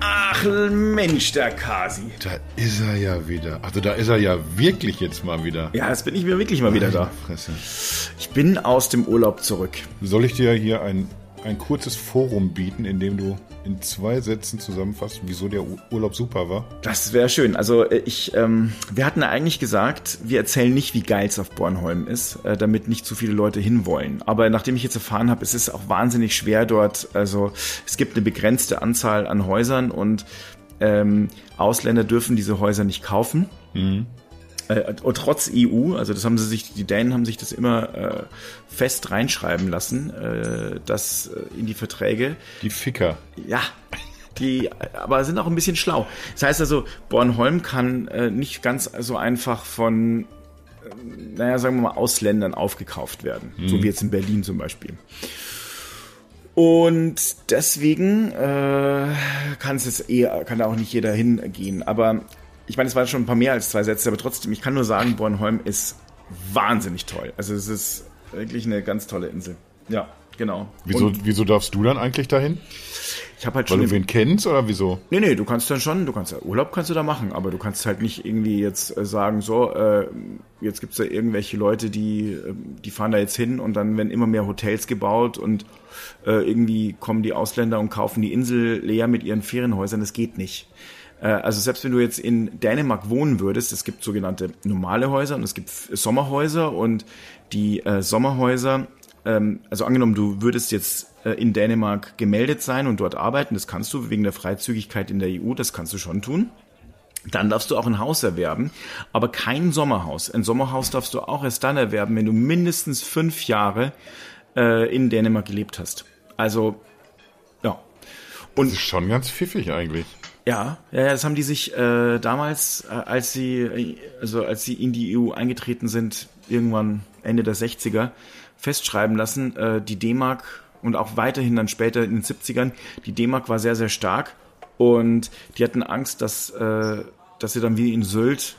Ach Mensch, der Kasi. Da ist er ja wieder. Also da ist er ja wirklich jetzt mal wieder. Ja, jetzt bin ich mir wirklich mal wieder da. Fresse. Ich bin aus dem Urlaub zurück. Soll ich dir hier ein, ein kurzes Forum bieten, in dem du in zwei Sätzen zusammenfasst, wieso der Urlaub super war? Das wäre schön. Also äh, ich, ähm, wir hatten eigentlich gesagt, wir erzählen nicht, wie geil es auf Bornholm ist, äh, damit nicht zu viele Leute hinwollen. Aber nachdem ich jetzt erfahren habe, es ist auch wahnsinnig schwer dort. Also es gibt eine begrenzte Anzahl an Häusern und ähm, Ausländer dürfen diese Häuser nicht kaufen. Äh, trotz EU, also das haben sie sich, die Dänen haben sich das immer äh, fest reinschreiben lassen, äh, das äh, in die Verträge. Die Ficker. Ja, die aber sind auch ein bisschen schlau. Das heißt also, Bornholm kann äh, nicht ganz so einfach von, äh, naja, sagen wir mal, Ausländern aufgekauft werden. So wie jetzt in Berlin zum Beispiel. Und deswegen äh, kann es jetzt eher, kann da auch nicht jeder hingehen. Aber ich meine, es waren schon ein paar mehr als zwei Sätze, aber trotzdem, ich kann nur sagen, Bornholm ist wahnsinnig toll. Also es ist wirklich eine ganz tolle Insel. Ja, genau. Wieso, Und wieso darfst du dann eigentlich dahin? ich habe halt Weil schon du wen kennst oder wieso? Nee, nee, du kannst dann schon, du kannst Urlaub kannst du da machen, aber du kannst halt nicht irgendwie jetzt äh, sagen, so, äh, jetzt gibt's da irgendwelche Leute, die, äh, die fahren da jetzt hin und dann werden immer mehr Hotels gebaut und äh, irgendwie kommen die Ausländer und kaufen die Insel leer mit ihren Ferienhäusern, das geht nicht. Äh, Also selbst wenn du jetzt in Dänemark wohnen würdest, es gibt sogenannte normale Häuser und es gibt Sommerhäuser und die äh, Sommerhäuser, ähm, also angenommen, du würdest jetzt äh, in Dänemark gemeldet sein und dort arbeiten, das kannst du wegen der Freizügigkeit in der EU, das kannst du schon tun. Dann darfst du auch ein Haus erwerben, aber kein Sommerhaus. Ein Sommerhaus darfst du auch erst dann erwerben, wenn du mindestens fünf Jahre äh, in Dänemark gelebt hast. Also, ja. Und Das ist schon ganz pfiffig eigentlich. Ja, ja, das haben die sich äh, damals, äh, als sie, äh, also als sie in die EU eingetreten sind, irgendwann Ende der 60er, festschreiben lassen, äh, die D-Mark und auch weiterhin dann später in den 70ern, die D-Mark war sehr, sehr stark und die hatten Angst, dass, äh, dass sie dann wie in Sylt,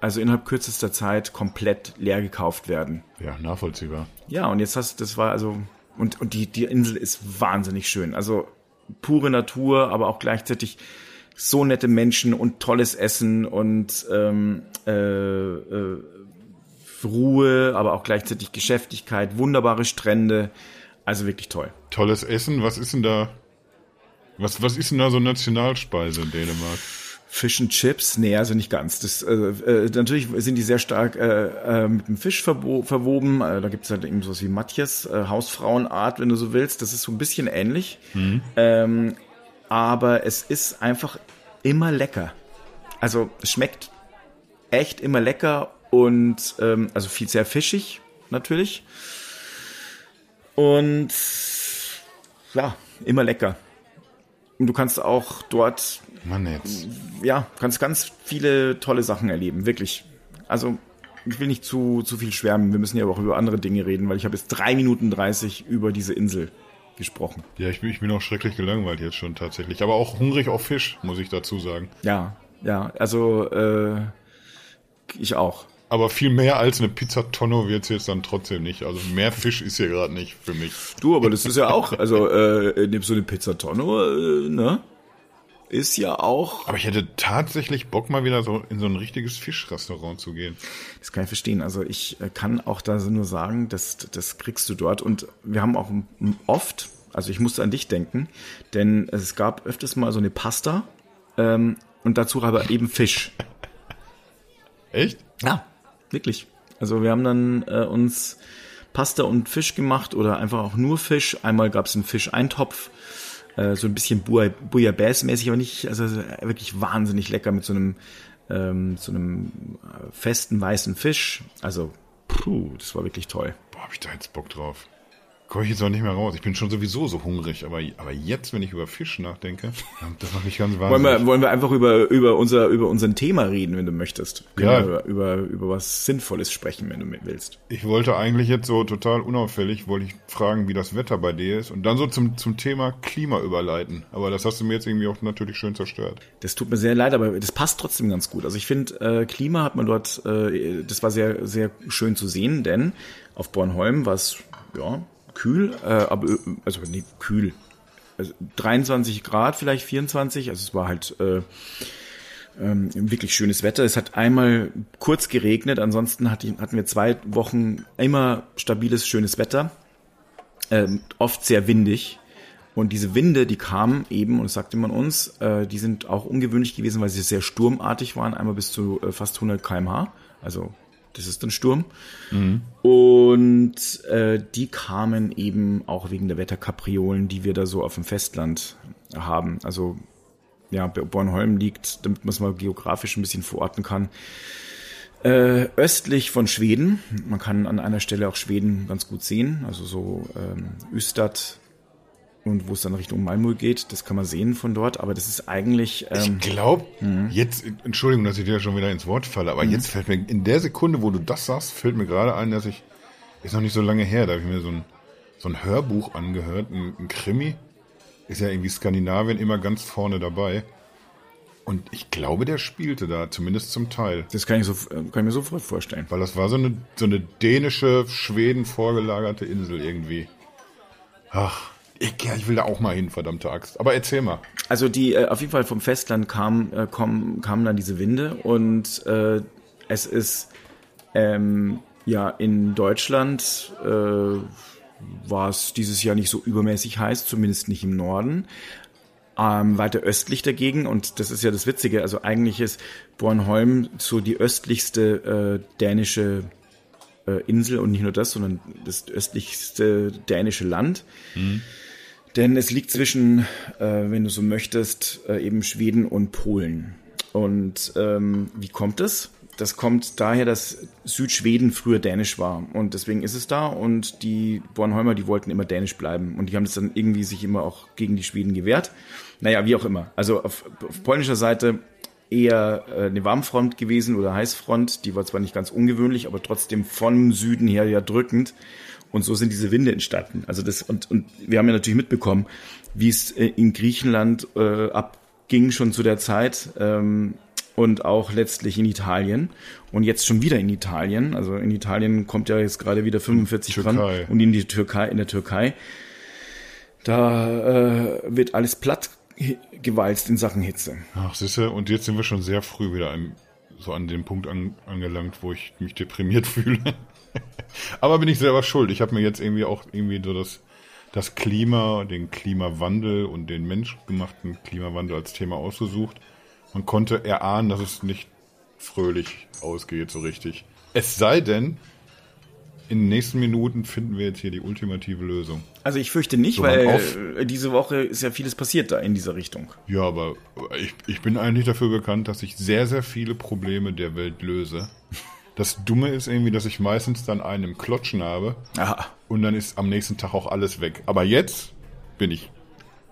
also innerhalb kürzester Zeit, komplett leer gekauft werden. Ja, nachvollziehbar. Ja, und jetzt hast das war also und und die die Insel ist wahnsinnig schön. Also pure Natur, aber auch gleichzeitig so nette Menschen und tolles Essen und ähm, äh, äh, Ruhe, aber auch gleichzeitig Geschäftigkeit, wunderbare Strände. Also wirklich toll. Tolles Essen, was ist denn da? Was, was ist denn da so Nationalspeise in Dänemark? Fish and Chips, nee, also nicht ganz. Das, äh, äh, natürlich sind die sehr stark äh, äh, mit dem Fisch verwoben. Äh, da gibt's halt eben sowas wie Matjes, äh, Hausfrauenart, wenn du so willst. Das ist so ein bisschen ähnlich. Ähm, aber es ist einfach immer lecker. Also es schmeckt echt immer lecker und ähm, also viel sehr fischig natürlich. Und ja, immer lecker. Und du kannst auch dort Mann jetzt. ja, kannst ganz viele tolle Sachen erleben, wirklich. Also, ich will nicht zu, zu viel schwärmen, wir müssen ja aber auch über andere Dinge reden, weil ich habe jetzt drei Minuten 30 über diese Insel gesprochen. Ja, ich bin, ich bin auch schrecklich gelangweilt jetzt schon tatsächlich. Aber auch hungrig auf Fisch, muss ich dazu sagen. Ja, ja, also, äh, ich auch. Aber viel mehr als eine Pizza Tonno wird's jetzt dann trotzdem nicht. Also mehr Fisch ist hier gerade nicht für mich. Du, aber das ist ja auch, also, äh, nimmst so eine Pizza Tonno, äh, ne? Ist ja auch, Aber ich hätte tatsächlich Bock, mal wieder so in so ein richtiges Fischrestaurant zu gehen. Das kann ich verstehen. Also ich äh, kann auch da so nur sagen, das, das kriegst du dort. Und wir haben auch oft, also ich musste an dich denken, denn es gab öfters mal so eine Pasta ähm, und dazu aber eben Fisch. Echt? Ja, wirklich. Also wir haben dann äh, uns Pasta und Fisch gemacht oder einfach auch nur Fisch. Einmal gab es einen Fischeintopf, äh, so ein bisschen Bouilla- Bouillabaisse-mäßig, aber nicht, also wirklich wahnsinnig lecker mit so einem, ähm, so einem äh, festen weißen Fisch. Also, puh, das war wirklich toll. Boah, hab ich da jetzt Bock drauf. Komme ich jetzt auch nicht mehr raus. Ich bin schon sowieso so hungrig. Aber, aber jetzt, wenn ich über Fisch nachdenke, das macht mich ganz Wollen wahnsinnig. wir, wollen wir einfach über, über, unser, über unser Thema reden, wenn du möchtest? Können Ja. Über, über, über was Sinnvolles sprechen, wenn du willst. Ich wollte eigentlich jetzt so total unauffällig, wollte ich fragen, wie das Wetter bei dir ist und dann so zum, zum Thema Klima überleiten. Aber das hast du mir jetzt irgendwie auch natürlich schön zerstört. Das tut mir sehr leid, aber das passt trotzdem ganz gut. Also ich finde, äh, Klima hat man dort, äh, das war sehr, sehr schön zu sehen, denn auf Bornholm war es, ja, kühl, äh, aber, also nee, kühl. also 23 Grad, vielleicht 24. Also es war halt äh, ähm, wirklich schönes Wetter. Es hat einmal kurz geregnet, ansonsten hat, hatten wir zwei Wochen immer stabiles, schönes Wetter. Ähm, oft sehr windig. Und diese Winde, die kamen eben, und das sagte man uns, äh, die sind auch ungewöhnlich gewesen, weil sie sehr sturmartig waren, einmal bis zu äh, fast 100 kmh. Also das ist ein Sturm. Mhm. Und äh, die kamen eben auch wegen der Wetterkapriolen, die wir da so auf dem Festland haben. Also ja, Bornholm liegt, damit man es mal geografisch ein bisschen verorten kann, äh, östlich von Schweden. Man kann an einer Stelle auch Schweden ganz gut sehen, also so ähm, Ystad und wo es dann Richtung Malmö geht, das kann man sehen von dort, aber das ist eigentlich. Ähm, ich glaube, mhm. jetzt, Entschuldigung, dass ich dir schon wieder ins Wort falle, aber mhm. jetzt fällt mir, in der Sekunde, wo du das sagst, fällt mir gerade ein, dass ich, ist noch nicht so lange her, da habe ich mir so ein, so ein Hörbuch angehört, ein, ein Krimi, ist ja irgendwie Skandinavien immer ganz vorne dabei. Und ich glaube, der spielte da, zumindest zum Teil. Das kann ich, so, kann ich mir sofort vorstellen. Weil das war so eine, so eine dänische, Schweden vorgelagerte Insel irgendwie. Ach, ja, ich will da auch mal hin, verdammte Axt. Aber erzähl mal. Also die, äh, auf jeden Fall vom Festland kamen äh, kamen, kamen dann diese Winde und äh, es ist ähm, ja in Deutschland äh, war es dieses Jahr nicht so übermäßig heiß, zumindest nicht im Norden ähm, weiter östlich dagegen. Und das ist ja das Witzige. Also eigentlich ist Bornholm so die östlichste äh, dänische äh, Insel und nicht nur das, sondern das östlichste dänische Land. Mhm. Denn es liegt zwischen, äh, wenn du so möchtest, äh, eben Schweden und Polen. Und ähm, wie kommt es? Das kommt daher, dass Südschweden früher dänisch war und deswegen ist es da und die Bornholmer, die wollten immer dänisch bleiben und die haben das dann irgendwie sich immer auch gegen die Schweden gewehrt. Naja, wie auch immer. Also auf, auf polnischer Seite eher äh, eine Warmfront gewesen oder Heißfront, die war zwar nicht ganz ungewöhnlich, aber trotzdem vom Süden her ja drückend und so sind diese Winde entstanden. Also das und und wir haben ja natürlich mitbekommen, wie es äh, in Griechenland äh, abging schon zu der Zeit. Ähm, und auch letztlich in Italien und jetzt schon wieder in Italien. Also in Italien kommt ja jetzt gerade wieder 45 Grad und in die Türkei, in der Türkei. Da äh, wird alles platt gewalzt in Sachen Hitze. Ach, siehste, und jetzt sind wir schon sehr früh wieder an, so an dem Punkt an, angelangt, wo ich mich deprimiert fühle. Aber bin ich selber schuld. Ich habe mir jetzt irgendwie auch irgendwie so das, das Klima, den Klimawandel und den menschgemachten Klimawandel als Thema ausgesucht man konnte erahnen, dass es nicht fröhlich ausgeht so richtig. Es sei denn, in den nächsten Minuten finden wir jetzt hier die ultimative Lösung. Also ich fürchte nicht, so weil diese Woche ist ja vieles passiert da in dieser Richtung. Ja, aber ich, ich bin eigentlich dafür bekannt, dass ich sehr, sehr viele Probleme der Welt löse. Das Dumme ist irgendwie, dass ich meistens dann einen im Klotschen habe Aha. und dann ist am nächsten Tag auch alles weg. Aber jetzt bin ich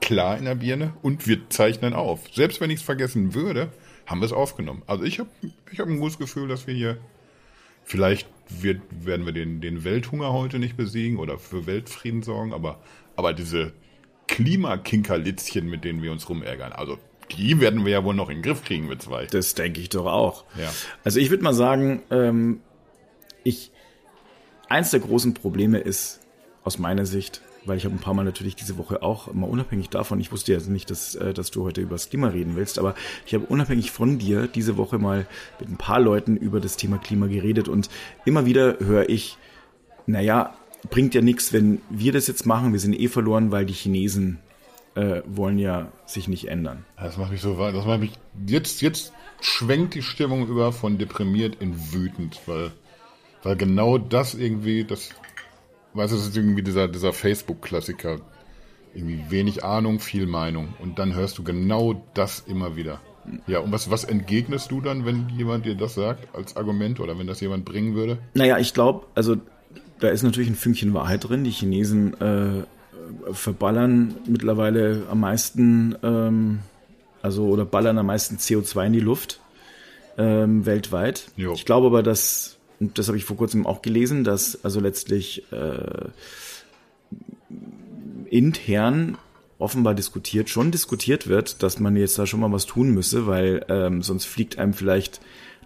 klar in der Birne und wir zeichnen auf. Selbst wenn ich es vergessen würde, haben wir es aufgenommen. Also ich habe ich hab ein gutes Gefühl, dass wir hier vielleicht wird, werden wir den, den Welthunger heute nicht besiegen oder für Weltfrieden sorgen, aber, aber diese Klimakinkerlitzchen, mit denen wir uns rumärgern, also die werden wir ja wohl noch in den Griff kriegen, wir zwei. Das denke ich doch auch. Ja. Also ich würde mal sagen, ähm, ich, eins der großen Probleme ist aus meiner Sicht, weil ich habe ein paar Mal natürlich diese Woche auch, mal unabhängig davon, ich wusste ja nicht, dass, äh, dass du heute über das Klima reden willst, aber ich habe unabhängig von dir diese Woche mal mit ein paar Leuten über das Thema Klima geredet und immer wieder höre ich, naja, bringt ja nichts, wenn wir das jetzt machen, wir sind eh verloren, weil die Chinesen äh, wollen ja sich nicht ändern. Das macht mich so, das macht mich, jetzt, jetzt schwenkt die Stimmung über von deprimiert in wütend, weil, weil genau das irgendwie, das weißt du, das ist irgendwie dieser, dieser Facebook-Klassiker. Irgendwie wenig Ahnung, viel Meinung. Und dann hörst du genau das immer wieder. Ja, und was, was entgegnest du dann, wenn jemand dir das sagt als Argument oder wenn das jemand bringen würde? Naja, ich glaube, also da ist natürlich ein Fünkchen Wahrheit drin. Die Chinesen äh, verballern mittlerweile am meisten, ähm, also oder ballern am meisten CO2 in die Luft ähm, weltweit. Jo. Ich glaube aber, dass und das habe ich vor kurzem auch gelesen, dass also letztlich äh, intern offenbar diskutiert, schon diskutiert wird, dass man jetzt da schon mal was tun müsse, weil ähm, sonst fliegt einem vielleicht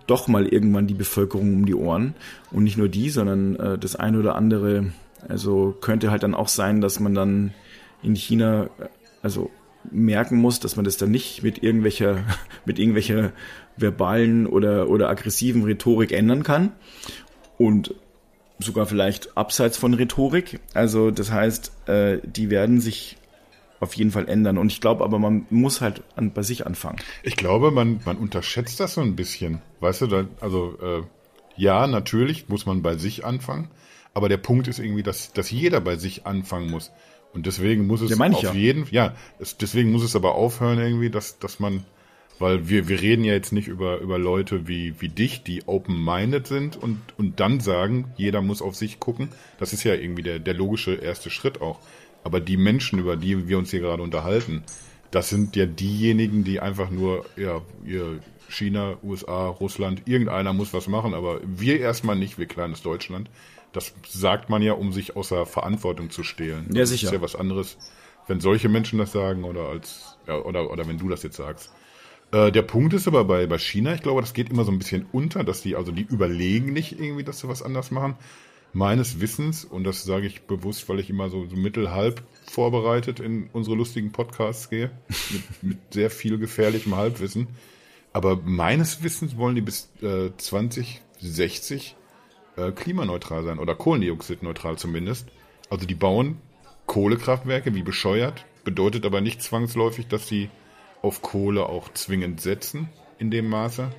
doch mal irgendwann die Bevölkerung um die Ohren. Und nicht nur die, sondern äh, das eine oder andere. Also könnte halt dann auch sein, dass man dann in China also merken muss, dass man das dann nicht mit irgendwelcher, mit irgendwelcher verbalen oder, oder aggressiven Rhetorik ändern kann. Und sogar vielleicht abseits von Rhetorik. Also das heißt, äh, die werden sich auf jeden Fall ändern. Und ich glaube aber, man muss halt an, bei sich anfangen. Ich glaube, man, man unterschätzt das so ein bisschen. Weißt du, da, also äh, ja, natürlich muss man bei sich anfangen. Aber der Punkt ist irgendwie, dass, dass jeder bei sich anfangen muss. Und deswegen muss es ja, auf ja. jeden, ja, es, deswegen muss es aber aufhören irgendwie, dass, dass man, weil wir, wir reden ja jetzt nicht über, über Leute wie, wie dich, die open-minded sind und, und dann sagen, jeder muss auf sich gucken. Das ist ja irgendwie der, der logische erste Schritt auch. Aber die Menschen, über die wir uns hier gerade unterhalten, das sind ja diejenigen, die einfach nur, ja, ihr China, USA, Russland, irgendeiner muss was machen, aber wir erstmal nicht, wir kleines Deutschland. Das sagt man ja, um sich außer Verantwortung zu stehlen. Ja, sicher. Das ist ja was anderes, wenn solche Menschen das sagen oder als, ja, oder, oder wenn du das jetzt sagst. Äh, der Punkt ist aber bei, bei China, ich glaube, das geht immer so ein bisschen unter, dass die, also die überlegen nicht irgendwie, dass sie was anders machen. Meines Wissens, und das sage ich bewusst, weil ich immer so, so mittelhalb vorbereitet in unsere lustigen Podcasts gehe, mit, mit sehr viel gefährlichem Halbwissen. Aber meines Wissens wollen die bis äh, 2060 äh, klimaneutral sein oder kohlendioxidneutral zumindest. Also die bauen Kohlekraftwerke wie bescheuert, bedeutet aber nicht zwangsläufig, dass sie auf Kohle auch zwingend setzen in dem Maße.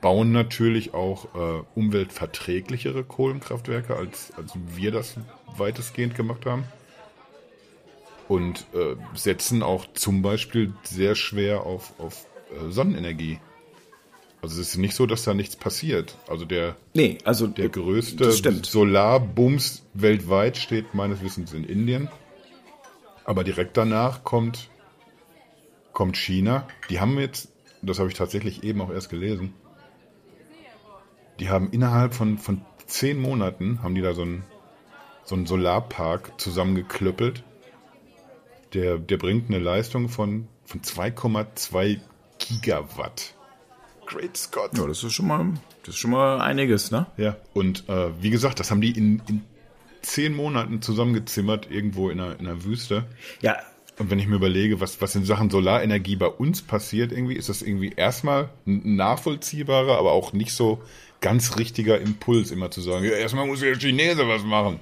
Bauen natürlich auch äh, umweltverträglichere Kohlenkraftwerke, als, als wir das weitestgehend gemacht haben. Und äh, setzen auch zum Beispiel sehr schwer auf, auf Sonnenenergie. Also es ist nicht so, dass da nichts passiert. Also der, nee, also der größte Solarbums weltweit steht meines Wissens in Indien. Aber direkt danach kommt, kommt China. Die haben jetzt, das habe ich tatsächlich eben auch erst gelesen, die haben innerhalb von, von zehn Monaten, haben die da so einen, so einen Solarpark zusammengeklöppelt. Der, der bringt eine Leistung von, von 2,2 Gigawatt. Great Scott. Ja, das ist schon mal, das ist schon mal einiges, ne? Ja. Und äh, wie gesagt, das haben die in, in zehn Monaten zusammengezimmert, irgendwo in einer, in einer Wüste. Ja. Und wenn ich mir überlege, was, was in Sachen Solarenergie bei uns passiert, irgendwie, ist das irgendwie erstmal ein nachvollziehbarer, aber auch nicht so ganz richtiger Impuls, immer zu sagen, ja, erstmal muss der Chinese was machen.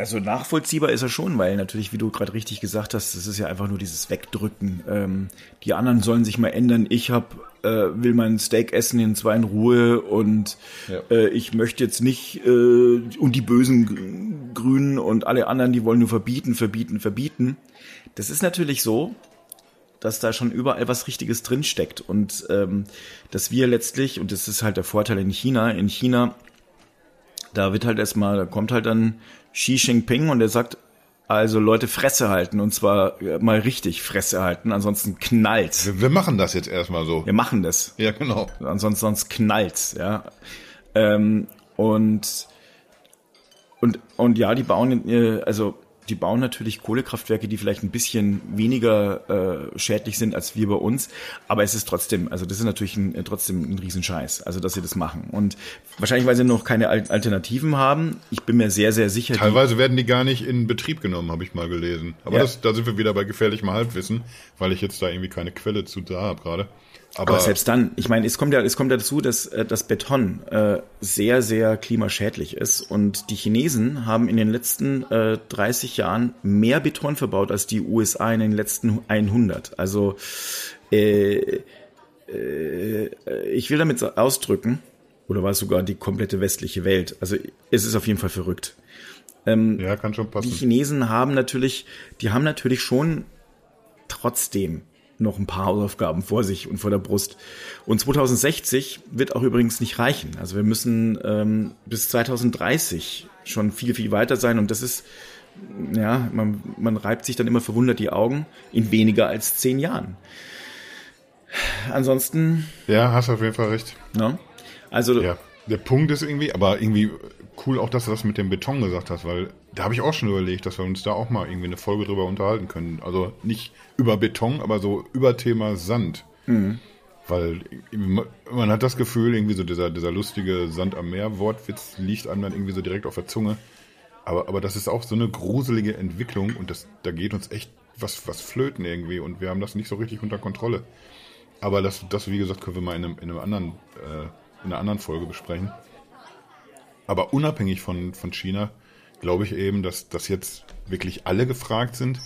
Also nachvollziehbar ist er schon, weil natürlich, wie du gerade richtig gesagt hast, das ist ja einfach nur dieses Wegdrücken. Ähm, die anderen sollen sich mal ändern. Ich hab, äh, will mein Steak essen in zwei in Ruhe und ja. äh, ich möchte jetzt nicht äh, und die bösen Grünen und alle anderen, die wollen nur verbieten, verbieten, verbieten. Das ist natürlich so, dass da schon überall was Richtiges drinsteckt und ähm, dass wir letztlich, und das ist halt der Vorteil in China, in China, da wird halt erstmal, da kommt halt dann Xi Jinping und der sagt, also Leute Fresse halten und zwar äh, mal richtig Fresse halten, ansonsten knallt's. Wir, wir machen das jetzt erstmal so. Wir machen das. Ja, genau. Ansonsten sonst knallt's, ja. Ähm, und und und ja, die bauen, äh, also die bauen natürlich Kohlekraftwerke, die vielleicht ein bisschen weniger äh, schädlich sind als wir bei uns, aber es ist trotzdem, also das ist natürlich ein, äh, trotzdem ein Riesenscheiß, also dass sie das machen. Und wahrscheinlich, weil sie noch keine Alternativen haben, ich bin mir sehr, sehr sicher. Teilweise die, werden die gar nicht in Betrieb genommen, habe ich mal gelesen. Aber ja. das, da sind wir wieder bei gefährlichem Halbwissen, weil ich jetzt da irgendwie keine Quelle zu da habe gerade. Aber, Aber, selbst dann, ich meine, es kommt ja, es kommt ja dazu, dass äh, das Beton äh, sehr, sehr klimaschädlich ist. Und die Chinesen haben in den letzten äh, 30 Jahren mehr Beton verbaut als die USA in den letzten 100. Also äh, äh, ich will damit ausdrücken, oder war es sogar die komplette westliche Welt. Also es ist auf jeden Fall verrückt. Ähm, ja, kann schon passen. Die Chinesen haben natürlich, die haben natürlich schon trotzdem noch ein paar Hausaufgaben vor sich und vor der Brust. Und 2060 wird auch übrigens nicht reichen. Also wir müssen ähm, bis 2030 schon viel, viel weiter sein. Und das ist, ja, man, man reibt sich dann immer verwundert die Augen in weniger als zehn Jahren. Ansonsten. Ja, hast auf jeden Fall recht. Ne? Also. Ja, der Punkt ist irgendwie, aber irgendwie cool auch, dass du das mit dem Beton gesagt hast, weil da habe ich auch schon überlegt, dass wir uns da auch mal irgendwie eine Folge drüber unterhalten können. Also nicht über Beton, aber so über Thema Sand. Mhm. Weil man hat das Gefühl, irgendwie so dieser, dieser lustige Sand am Meer Wortwitz liegt einem dann irgendwie so direkt auf der Zunge. Aber, aber das ist auch so eine gruselige Entwicklung und das, da geht uns echt was, was flöten irgendwie und wir haben das nicht so richtig unter Kontrolle. Aber das, das wie gesagt, können wir mal in, einem, in, einem anderen, äh, in einer anderen Folge besprechen. Aber unabhängig von, von China glaube ich eben, dass, dass jetzt wirklich alle gefragt sind.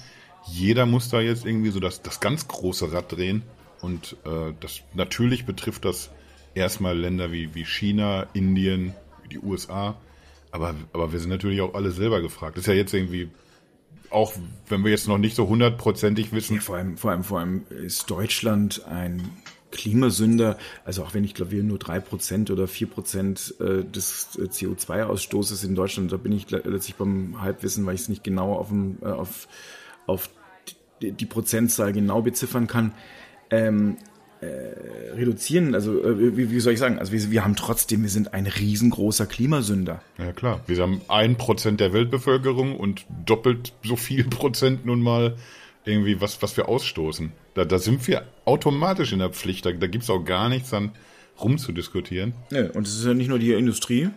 Jeder muss da jetzt irgendwie so das, das ganz große Rad drehen. Und äh, das natürlich betrifft das erstmal Länder wie, wie China, Indien, die USA. Aber, aber wir sind natürlich auch alle selber gefragt. Das ist ja jetzt irgendwie auch wenn wir jetzt noch nicht so hundertprozentig wissen. Ja, vor allem, vor allem, vor allem ist Deutschland ein Klimasünder, also auch wenn ich glaube, wir nur drei Prozent oder vier Prozent äh, des äh, CO2-Ausstoßes in Deutschland, da bin ich letztlich beim Halbwissen, weil ich es nicht genau auf, dem, äh, auf, auf die Prozentzahl genau beziffern kann. Ähm, äh, reduzieren, also äh, wie, wie, soll ich sagen, also wir, wir, haben trotzdem, wir sind ein riesengroßer Klimasünder. Ja klar, wir haben ein Prozent der Weltbevölkerung und doppelt so viel Prozent nun mal irgendwie was, was wir ausstoßen. Da, da sind wir automatisch in der Pflicht, da, da gibt es auch gar nichts an rumzudiskutieren. Ja, und es ist ja nicht nur die Industrie,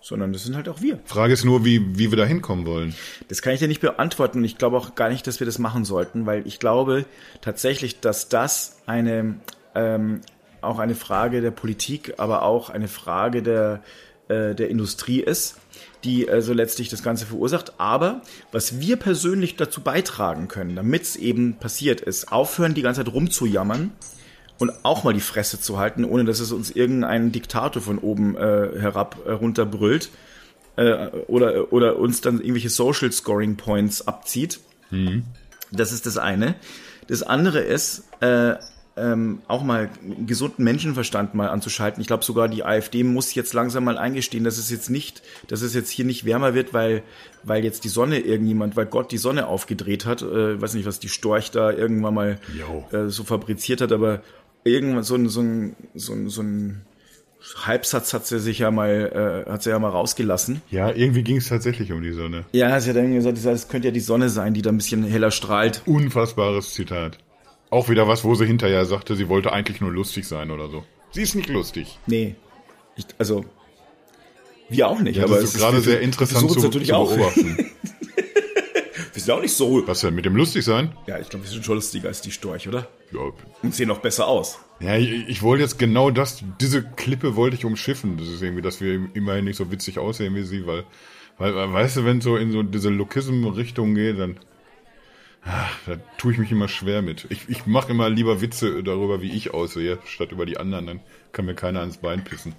sondern das sind halt auch wir. Frage ist nur, wie, wie wir da hinkommen wollen. Das kann ich dir nicht beantworten und ich glaube auch gar nicht, dass wir das machen sollten, weil ich glaube tatsächlich, dass das eine ähm, auch eine Frage der Politik, aber auch eine Frage der, äh, der Industrie ist, die also letztlich das Ganze verursacht. Aber was wir persönlich dazu beitragen können, damit es eben passiert ist, aufhören, die ganze Zeit rumzujammern, und auch mal die Fresse zu halten, ohne dass es uns irgendein Diktator von oben äh, herab äh, runterbrüllt äh, oder, oder uns dann irgendwelche Social Scoring Points abzieht. Mhm. Das ist das eine. Das andere ist, äh, ähm, auch mal gesunden Menschenverstand mal anzuschalten. Ich glaube sogar die AfD muss jetzt langsam mal eingestehen, dass es jetzt nicht, dass es jetzt hier nicht wärmer wird, weil weil jetzt die Sonne irgendjemand, weil Gott die Sonne aufgedreht hat. Äh, weiß nicht, was die Storch da irgendwann mal äh, so fabriziert hat, aber irgendwann so ein, so ein, so ein, so ein Halbsatz hat sie sich ja mal, äh, hat sie ja mal rausgelassen. Ja, irgendwie ging es tatsächlich um die Sonne. Ja, sie hat dann gesagt, es könnte ja die Sonne sein, die da ein bisschen heller strahlt. Unfassbares Zitat. Auch wieder was, wo sie hinterher sagte, sie wollte eigentlich nur lustig sein oder so. Sie ist nicht lustig. Nee. Ich, also, wir auch nicht, ja, aber es ist gerade sehr interessant zu, zu beobachten. Wir sind auch nicht so. Was denn, mit dem lustig sein? Ja, ich glaube, wir sind schon lustiger als die Storch, oder? Ja. Und sehen noch besser aus. Ja, ich, ich wollte jetzt genau das, diese Klippe wollte ich umschiffen. Das ist irgendwie, dass wir immerhin nicht so witzig aussehen wie sie, weil, weil, weißt du, wenn so in so diese Lokism-Richtung geht, dann, da tue ich mich immer schwer mit. Ich, ich mache immer lieber Witze darüber, wie ich aussehe, statt über die anderen. Dann kann mir keiner ans Bein pissen.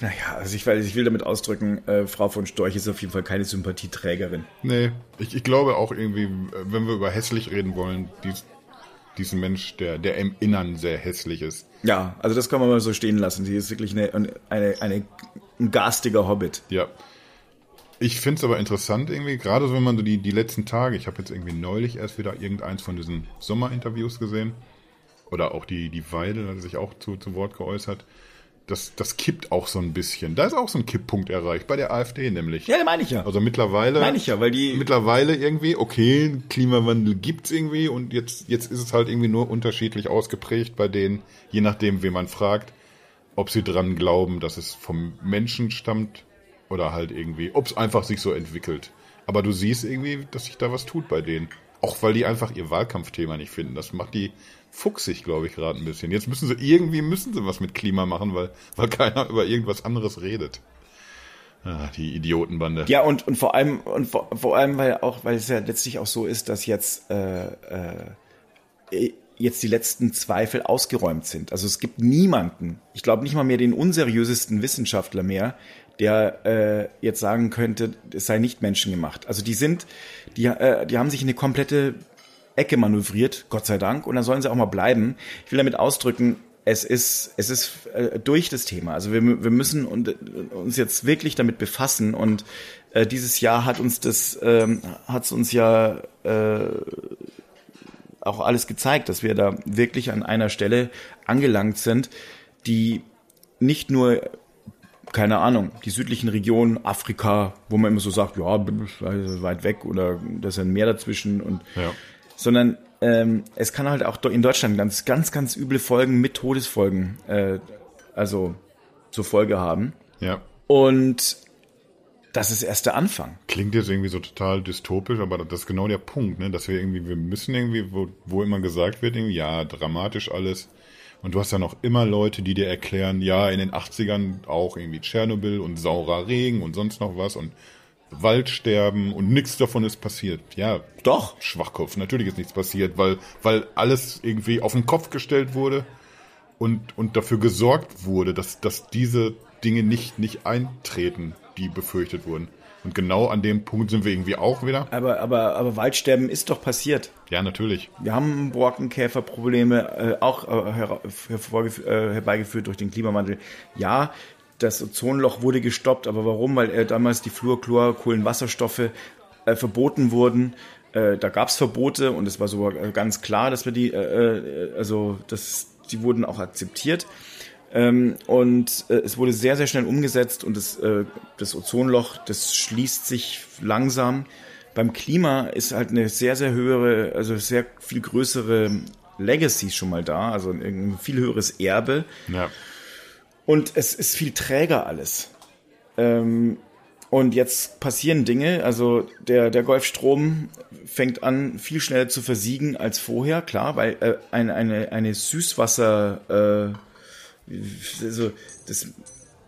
Naja, also ich, ich will damit ausdrücken, äh, Frau von Storch ist auf jeden Fall keine Sympathieträgerin. Nee, ich, ich glaube auch irgendwie, wenn wir über hässlich reden wollen, dies, diesen Mensch, der, der im Innern sehr hässlich ist. Ja, also das kann man mal so stehen lassen. Sie ist wirklich eine, eine, eine ein garstiger Hobbit. Ja. Ich finde es aber interessant irgendwie, gerade so, wenn man so die, die letzten Tage, ich habe jetzt irgendwie neulich erst wieder irgendeins von diesen Sommerinterviews gesehen, oder auch die, die Weide hat sich auch zu, zu Wort geäußert. Das, das kippt auch so ein bisschen. Da ist auch so ein Kipppunkt erreicht, bei der AfD nämlich. Ja, meine ich ja. Also mittlerweile. Meine ich ja, weil die. Mittlerweile irgendwie, okay, Klimawandel gibt's irgendwie und jetzt, jetzt ist es halt irgendwie nur unterschiedlich ausgeprägt bei denen, je nachdem, wen man fragt, ob sie dran glauben, dass es vom Menschen stammt oder halt irgendwie, ob es einfach sich so entwickelt. Aber du siehst irgendwie, dass sich da was tut bei denen. Auch weil die einfach ihr Wahlkampfthema nicht finden. Das macht die fuchsig, glaube ich, gerade ein bisschen. Jetzt müssen sie irgendwie müssen sie was mit Klima machen, weil, weil keiner über irgendwas anderes redet. Ah, die Idiotenbande. Ja, und, und vor allem, und vor, vor allem, weil auch, weil es ja letztlich auch so ist, dass jetzt, äh, äh, jetzt die letzten Zweifel ausgeräumt sind. Also es gibt niemanden, ich glaube nicht mal mehr den unseriösesten Wissenschaftler mehr, der äh, jetzt sagen könnte, es sei nicht menschengemacht. Also die sind, die, äh, die haben sich in eine komplette Ecke manövriert, Gott sei Dank, und dann sollen sie auch mal bleiben. Ich will damit ausdrücken, es ist, es ist äh, durch das Thema. Also wir, wir müssen uns jetzt wirklich damit befassen und äh, dieses Jahr hat uns das, ähm, hat es uns ja äh, auch alles gezeigt, dass wir da wirklich an einer Stelle angelangt sind, die nicht nur keine Ahnung, die südlichen Regionen, Afrika, wo man immer so sagt, ja, weit weg oder da ist ein Meer dazwischen und ja sondern ähm, es kann halt auch in Deutschland ganz, ganz, ganz üble Folgen mit Todesfolgen, äh, also zur Folge haben. Ja. Und das ist erst der Anfang. Klingt jetzt irgendwie so total dystopisch, aber das ist genau der Punkt, ne? dass wir irgendwie, wir müssen irgendwie, wo, wo immer gesagt wird, irgendwie, ja, dramatisch alles. Und du hast dann auch immer Leute, die dir erklären, ja, in den 80ern auch irgendwie Tschernobyl und saurer Regen und sonst noch was und Waldsterben und nichts davon ist passiert. Ja, doch. Schwachkopf, natürlich ist nichts passiert, weil, weil alles irgendwie auf den Kopf gestellt wurde und, und dafür gesorgt wurde, dass, dass diese Dinge nicht, nicht eintreten, die befürchtet wurden. Und genau an dem Punkt sind wir irgendwie auch wieder. Aber, aber, aber Waldsterben ist doch passiert. Ja, natürlich. Wir haben Borkenkäferprobleme äh, auch äh, her äh, herbeigeführt durch den Klimawandel. Ja, das Ozonloch wurde gestoppt, aber warum? Weil äh, damals die Fluor, Kohlenwasserstoffe äh, verboten wurden. Da gab es Verbote und es war sogar ganz klar, dass wir die, also das, die wurden auch akzeptiert. Ähm, und äh, es wurde sehr, sehr schnell umgesetzt und das, äh, das Ozonloch, das schließt sich langsam. Beim Klima ist halt eine sehr, sehr höhere, also sehr viel größere Legacy schon mal da, also ein viel höheres Erbe. Ja. Und es ist viel träger alles. Ähm, und jetzt passieren Dinge, also der, der Golfstrom fängt an, viel schneller zu versiegen als vorher, klar, weil äh, eine, eine, eine Süßwasser, äh, also das,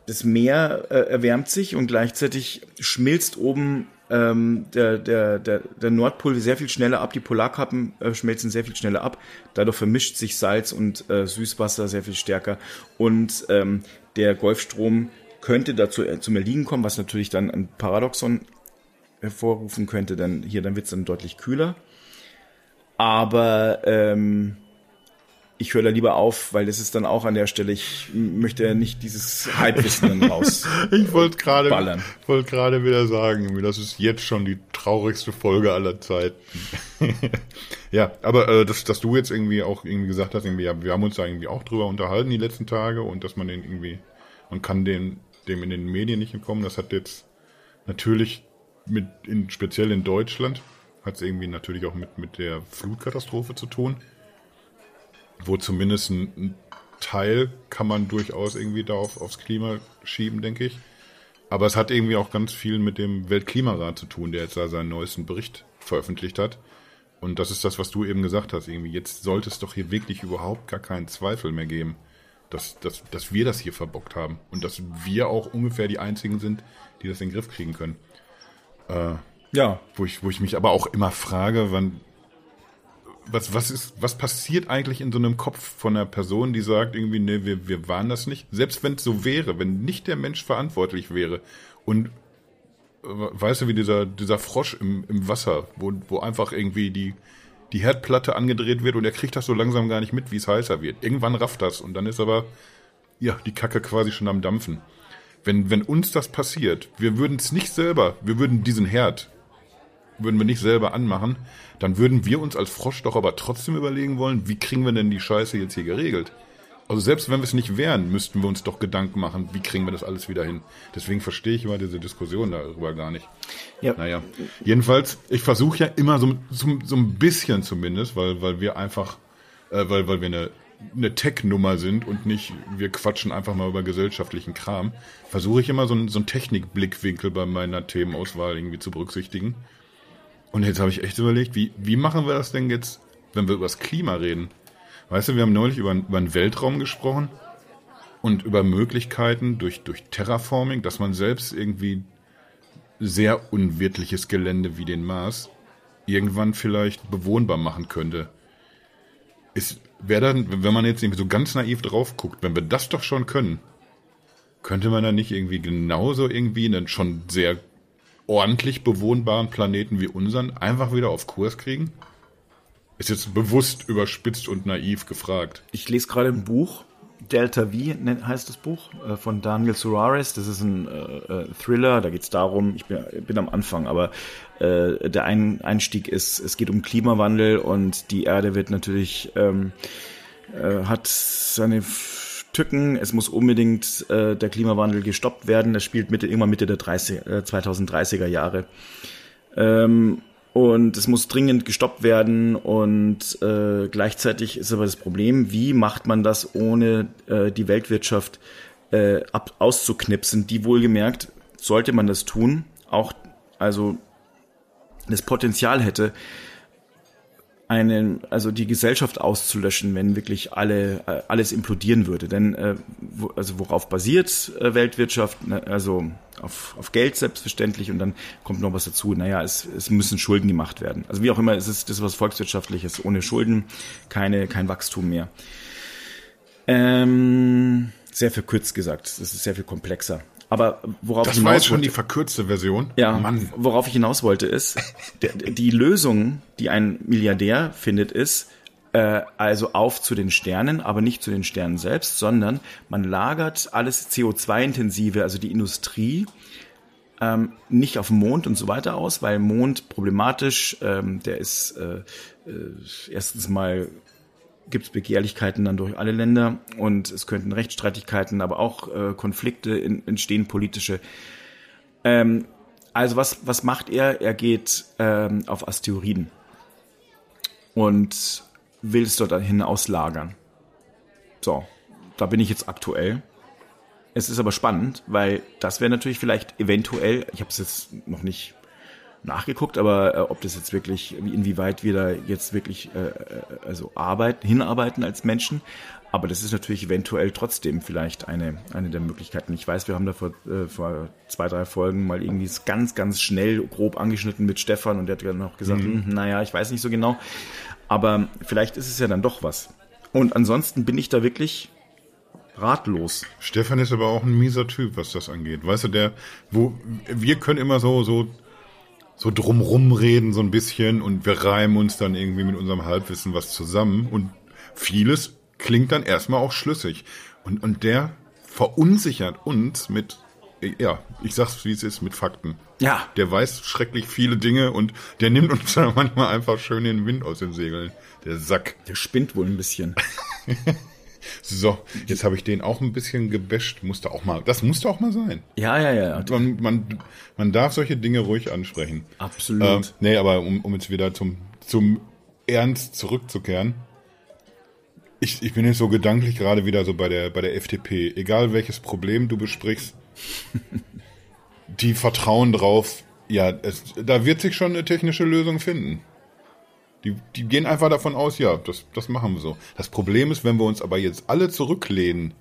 das Meer äh, erwärmt sich und gleichzeitig schmilzt oben ähm, der, der, der, der Nordpol sehr viel schneller ab, die Polarkappen äh, schmelzen sehr viel schneller ab, dadurch vermischt sich Salz und äh, Süßwasser sehr viel stärker. Und ähm, der Golfstrom könnte dazu äh, zum Erliegen kommen, was natürlich dann ein Paradoxon hervorrufen könnte, denn hier dann wird es dann deutlich kühler. Aber ähm, ich höre da lieber auf, weil das ist dann auch an der Stelle, ich möchte ja nicht dieses Halbwissen dann raus. ich wollte gerade wollte gerade wieder sagen, das ist jetzt schon die traurigste Folge aller Zeiten. ja, aber äh, dass, dass du jetzt irgendwie auch irgendwie gesagt hast, irgendwie, ja, wir haben uns da irgendwie auch drüber unterhalten die letzten Tage und dass man den irgendwie, man kann den, dem in den Medien nicht entkommen, das hat jetzt natürlich mit, in, speziell in Deutschland, hat es irgendwie natürlich auch mit, mit der Flutkatastrophe zu tun wo zumindest ein, Teil kann man durchaus irgendwie da auf, aufs Klima schieben, denke ich. Aber es hat irgendwie auch ganz viel mit dem Weltklimarat zu tun, der jetzt da seinen neuesten Bericht veröffentlicht hat. Und das ist das, was du eben gesagt hast. Irgendwie jetzt sollte es doch hier wirklich überhaupt gar keinen Zweifel mehr geben, dass, dass, dass wir das hier verbockt haben und dass wir auch ungefähr die einzigen sind, die das in den Griff kriegen können. Äh, ja. Wo ich, wo ich mich aber auch immer frage, wann, was, was ist, was passiert eigentlich in so einem Kopf von einer Person, die sagt irgendwie, nee, wir, wir waren das nicht? Selbst wenn es so wäre, wenn nicht der Mensch verantwortlich wäre und äh, weißt du, wie dieser, dieser Frosch im, im Wasser, wo, wo einfach irgendwie die, die Herdplatte angedreht wird und er kriegt das so langsam gar nicht mit, wie es heißer wird. Irgendwann rafft das und dann ist aber, ja, die Kacke quasi schon am Dampfen. Wenn, wenn uns das passiert, wir würden es nicht selber, wir würden diesen Herd, würden wir nicht selber anmachen, dann würden wir uns als Frosch doch aber trotzdem überlegen wollen, wie kriegen wir denn die Scheiße jetzt hier geregelt? Also selbst wenn wir es nicht wären, müssten wir uns doch Gedanken machen, wie kriegen wir das alles wieder hin. Deswegen verstehe ich immer diese Diskussion darüber gar nicht. Ja. Naja, jedenfalls, ich versuche ja immer so, so, so ein bisschen zumindest, weil, weil wir einfach, äh, weil, weil wir eine, eine Tech-Nummer sind und nicht, wir quatschen einfach mal über gesellschaftlichen Kram, versuche ich immer so, ein, so einen Technikblickwinkel bei meiner Themenauswahl irgendwie zu berücksichtigen. Und jetzt habe ich echt überlegt, wie, wie machen wir das denn jetzt, wenn wir über das Klima reden? Weißt du, wir haben neulich über, über den Weltraum gesprochen und über Möglichkeiten durch, durch Terraforming, dass man selbst irgendwie sehr unwirtliches Gelände wie den Mars irgendwann vielleicht bewohnbar machen könnte. Ist, wäre dann, wenn man jetzt irgendwie so ganz naiv drauf guckt, wenn wir das doch schon können, könnte man dann nicht irgendwie genauso irgendwie einen schon sehr ordentlich bewohnbaren Planeten wie unseren einfach wieder auf Kurs kriegen? Ist jetzt bewusst überspitzt und naiv gefragt. Ich lese gerade ein Buch, Delta V heißt das Buch, äh, von Daniel Suarez. Das ist ein äh, äh Thriller, da geht es darum, ich bin, bin, am Anfang, aber äh, der ein Einstieg ist, es geht um Klimawandel und die Erde wird natürlich, ähm, äh, hat seine Tücken. Es muss unbedingt äh, der Klimawandel gestoppt werden. Das spielt Mitte, immer Mitte der 30, äh, 2030er Jahre. Ähm, und es muss dringend gestoppt werden. Und äh, gleichzeitig ist aber das Problem, wie macht man das, ohne äh, die Weltwirtschaft äh, ab, auszuknipsen? Die wohlgemerkt, sollte man das tun, auch also das Potenzial hätte, eine, also die Gesellschaft auszulöschen, wenn wirklich alle äh, alles implodieren würde. Denn äh, wo, also worauf basiert äh, Weltwirtschaft? Also auf, auf Geld selbstverständlich und dann kommt noch was dazu. Naja, es, es müssen Schulden gemacht werden. Also wie auch immer, es ist das was volkswirtschaftliches. Ohne Schulden keine kein Wachstum mehr. Ähm, sehr verkürzt gesagt. Das ist sehr viel komplexer. Aber worauf das ich war jetzt schon die verkürzte Version. Ja, Mann. worauf ich hinaus wollte ist, die Lösung, die ein Milliardär findet, ist, äh, also auf zu den Sternen, aber nicht zu den Sternen selbst, sondern man lagert alles CO2-intensive, also die Industrie, ähm, nicht auf dem Mond und so weiter aus, weil Mond problematisch, ähm, der ist äh, äh, erstens mal gibt es Begehrlichkeiten dann durch alle Länder und es könnten Rechtsstreitigkeiten, aber auch äh, Konflikte in, entstehen, politische. Ähm, also was, was macht er? Er geht ähm, auf Asteroiden und will es dort dahin auslagern. So, da bin ich jetzt aktuell. Es ist aber spannend, weil das wäre natürlich vielleicht eventuell, ich habe es jetzt noch nicht nachgeguckt, aber äh, ob das jetzt wirklich, inwieweit wir da jetzt wirklich äh, äh, also arbeiten, hinarbeiten als Menschen. Aber das ist natürlich eventuell trotzdem vielleicht eine, eine der Möglichkeiten. Ich weiß, wir haben da vor, äh, vor zwei, drei Folgen mal irgendwie ganz, ganz schnell grob angeschnitten mit Stefan und der hat dann auch gesagt, mhm. Hm, naja, ich weiß nicht so genau. Aber vielleicht ist es ja dann doch was. Und ansonsten bin ich da wirklich ratlos. Stefan ist aber auch ein mieser Typ, was das angeht. Weißt du, der, wo, wir können immer so, so so drumrum reden so ein bisschen und wir reimen uns dann irgendwie mit unserem Halbwissen was zusammen und vieles klingt dann erstmal auch schlüssig. Und, und der verunsichert uns mit, ja, ich sag's wie es ist, mit Fakten. Ja. Der weiß schrecklich viele Dinge und der nimmt uns dann manchmal einfach schön den Wind aus den Segeln. Der Sack. Der spinnt wohl ein bisschen. So, jetzt habe ich den auch ein bisschen gebäscht. Musste auch mal, das musste auch mal sein. Ja, ja, ja. Man, man, man darf solche Dinge ruhig ansprechen. Absolut. Ähm, nee, aber um, um jetzt wieder zum, zum Ernst zurückzukehren. Ich, ich bin jetzt so gedanklich gerade wieder so bei der, bei der FDP. Egal welches Problem du besprichst, die vertrauen drauf, ja, es, da wird sich schon eine technische Lösung finden. Die, die gehen einfach davon aus, ja, das, das machen wir so. Das Problem ist, wenn wir uns aber jetzt alle zurücklehnen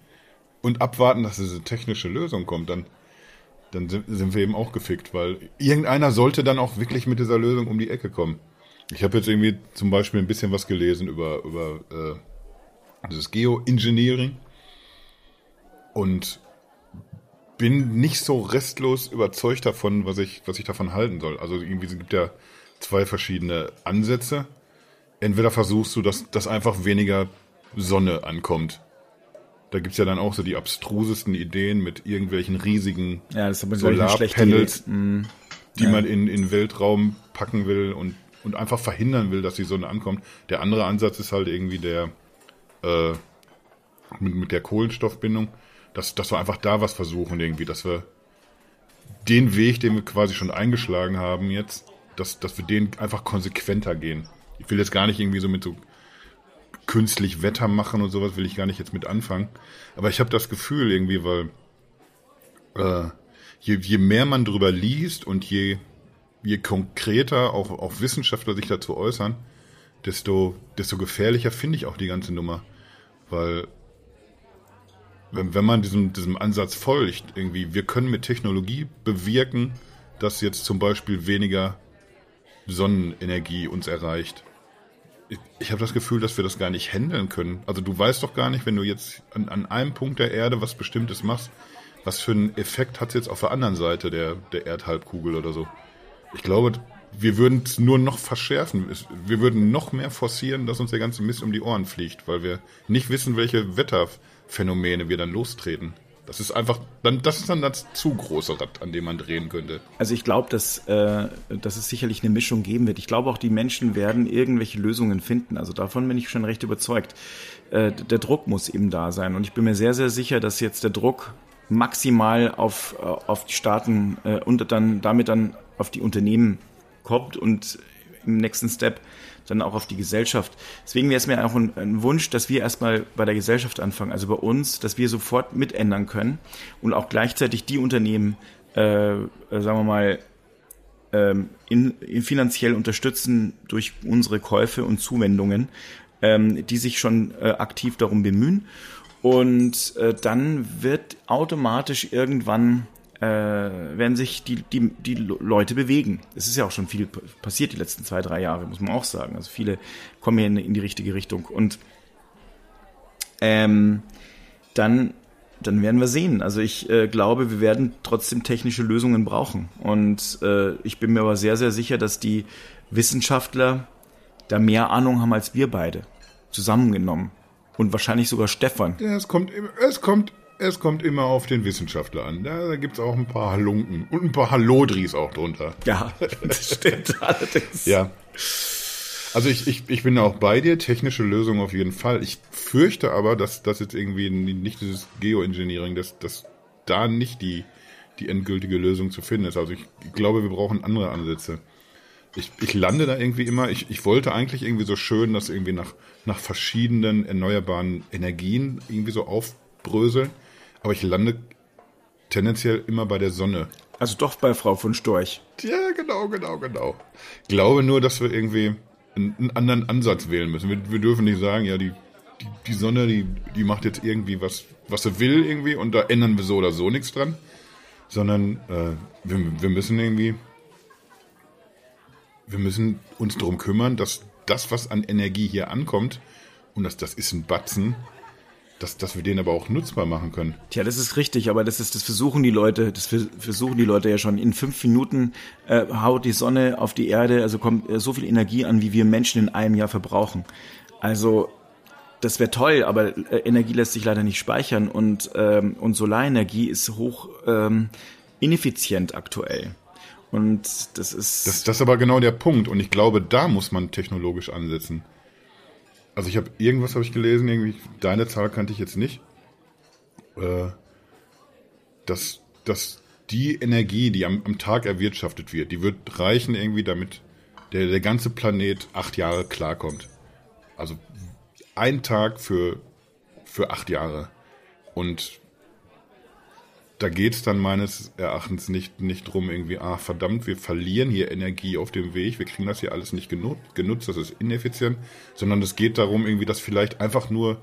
und abwarten, dass diese technische Lösung kommt, dann, dann sind wir eben auch gefickt, weil irgendeiner sollte dann auch wirklich mit dieser Lösung um die Ecke kommen. Ich habe jetzt irgendwie zum Beispiel ein bisschen was gelesen über, über äh, dieses Geoengineering und bin nicht so restlos überzeugt davon, was ich, was ich davon halten soll. Also irgendwie gibt ja zwei verschiedene Ansätze. Entweder versuchst du, dass, dass einfach weniger Sonne ankommt. Da gibt's ja dann auch so die abstrusesten Ideen mit irgendwelchen riesigen ja, Solarpanels, mm, die ja. man in, in Weltraum packen will und, und einfach verhindern will, dass die Sonne ankommt. Der andere Ansatz ist halt irgendwie der äh, mit, mit der Kohlenstoffbindung, dass, dass wir einfach da was versuchen irgendwie, dass wir den Weg, den wir quasi schon eingeschlagen haben jetzt, dass, dass wir den einfach konsequenter gehen. Ich will jetzt gar nicht irgendwie so mit so künstlich Wetter machen und sowas will ich gar nicht jetzt mit anfangen. Aber ich habe das Gefühl irgendwie, weil äh, je, je mehr man drüber liest und je, je konkreter auch, auch Wissenschaftler sich dazu äußern, desto, desto gefährlicher finde ich auch die ganze Nummer. Weil wenn, wenn man diesem, diesem Ansatz folgt, irgendwie, wir können mit Technologie bewirken, dass jetzt zum Beispiel weniger Sonnenenergie uns erreicht. Ich, ich habe das Gefühl, dass wir das gar nicht handeln können. Also du weißt doch gar nicht, wenn du jetzt an, an einem Punkt der Erde was Bestimmtes machst, was für einen Effekt hat es jetzt auf der anderen Seite der, der Erdhalbkugel oder so. Ich glaube, wir würden es nur noch verschärfen. Wir würden noch mehr forcieren, dass uns der ganze Mist um die Ohren fliegt, weil wir nicht wissen, welche Wetterphänomene wir dann lostreten. Das ist einfach, dann, das ist dann das zu große Rad, an dem man drehen könnte. Also ich glaube, dass, äh, dass es sicherlich eine Mischung geben wird. Ich glaube auch, die Menschen werden irgendwelche Lösungen finden. Also davon bin ich schon recht überzeugt. Äh, der Druck muss eben da sein. Und ich bin mir sehr, sehr sicher, dass jetzt der Druck maximal auf, äh, auf die Staaten äh, und dann damit dann auf die Unternehmen kommt und im nächsten Step dann auch auf die Gesellschaft. Deswegen wäre es mir auch ein, ein, Wunsch, dass wir erstmal bei der Gesellschaft anfangen, also bei uns, dass wir sofort mitändern können und auch gleichzeitig die Unternehmen, äh, sagen wir mal, ähm, in, in finanziell unterstützen durch unsere Käufe und Zuwendungen, ähm, die sich schon äh, aktiv darum bemühen. Und äh, dann wird automatisch irgendwann äh, werden sich die, die, die Leute bewegen. Es ist ja auch schon viel passiert die letzten zwei, drei Jahre, muss man auch sagen. Also viele kommen hier in, in die richtige Richtung. Und ähm, dann, dann werden wir sehen. Also ich äh, glaube, wir werden trotzdem technische Lösungen brauchen. Und äh, ich bin mir aber sehr, sehr sicher, dass die Wissenschaftler da mehr Ahnung haben als wir beide zusammengenommen. Und wahrscheinlich sogar Stefan. Ja, es kommt, es kommt es kommt immer auf den Wissenschaftler an. Da, da gibt es auch ein paar Halunken und ein paar Hallodris auch drunter. Ja, das stimmt allerdings. Ja. Also ich, ich, ich bin auch bei dir, technische Lösung auf jeden Fall. Ich fürchte aber, dass das jetzt irgendwie nicht dieses Geoengineering, dass, dass da nicht die, die endgültige Lösung zu finden ist. Also ich, ich glaube, wir brauchen andere Ansätze. Ich, ich lande da irgendwie immer, ich, ich wollte eigentlich irgendwie so schön, dass irgendwie nach, nach verschiedenen erneuerbaren Energien irgendwie so aufbröseln. Aber ich lande tendenziell immer bei der Sonne. Also doch bei Frau von Storch. Ja, genau, genau, genau. Ich glaube nur, dass wir irgendwie einen, einen anderen Ansatz wählen müssen. Wir, wir, dürfen nicht sagen, ja, die, die, die Sonne, die, die macht jetzt irgendwie was, was sie will irgendwie und da ändern wir so oder so nichts dran. Sondern äh, wir, wir müssen irgendwie, wir müssen uns darum kümmern, dass das, was an Energie hier ankommt, und das, das ist ein Batzen, dass, dass wir den aber auch nutzbar machen können. Tja, das ist richtig, aber das ist, das versuchen die Leute, das versuchen die Leute ja schon. In fünf Minuten äh, haut die Sonne auf die Erde, also kommt äh, so viel Energie an, wie wir Menschen in einem Jahr verbrauchen. Also das wäre toll, aber äh, Energie lässt sich leider nicht speichern und, ähm, und Solarenergie ist hoch ähm, ineffizient aktuell. Und das ist. Das, das ist aber genau der Punkt. Und ich glaube, da muss man technologisch ansetzen. Also ich habe irgendwas habe ich gelesen, irgendwie, deine Zahl kannte ich jetzt nicht. Äh, dass, dass die Energie, die am, am Tag erwirtschaftet wird, die wird reichen irgendwie, damit der, der ganze Planet acht Jahre klarkommt. Also ein Tag für, für acht Jahre. Und da geht es dann meines Erachtens nicht, nicht drum, irgendwie, ah, verdammt, wir verlieren hier Energie auf dem Weg, wir kriegen das hier alles nicht genutzt, genutzt das ist ineffizient, sondern es geht darum, irgendwie das vielleicht einfach nur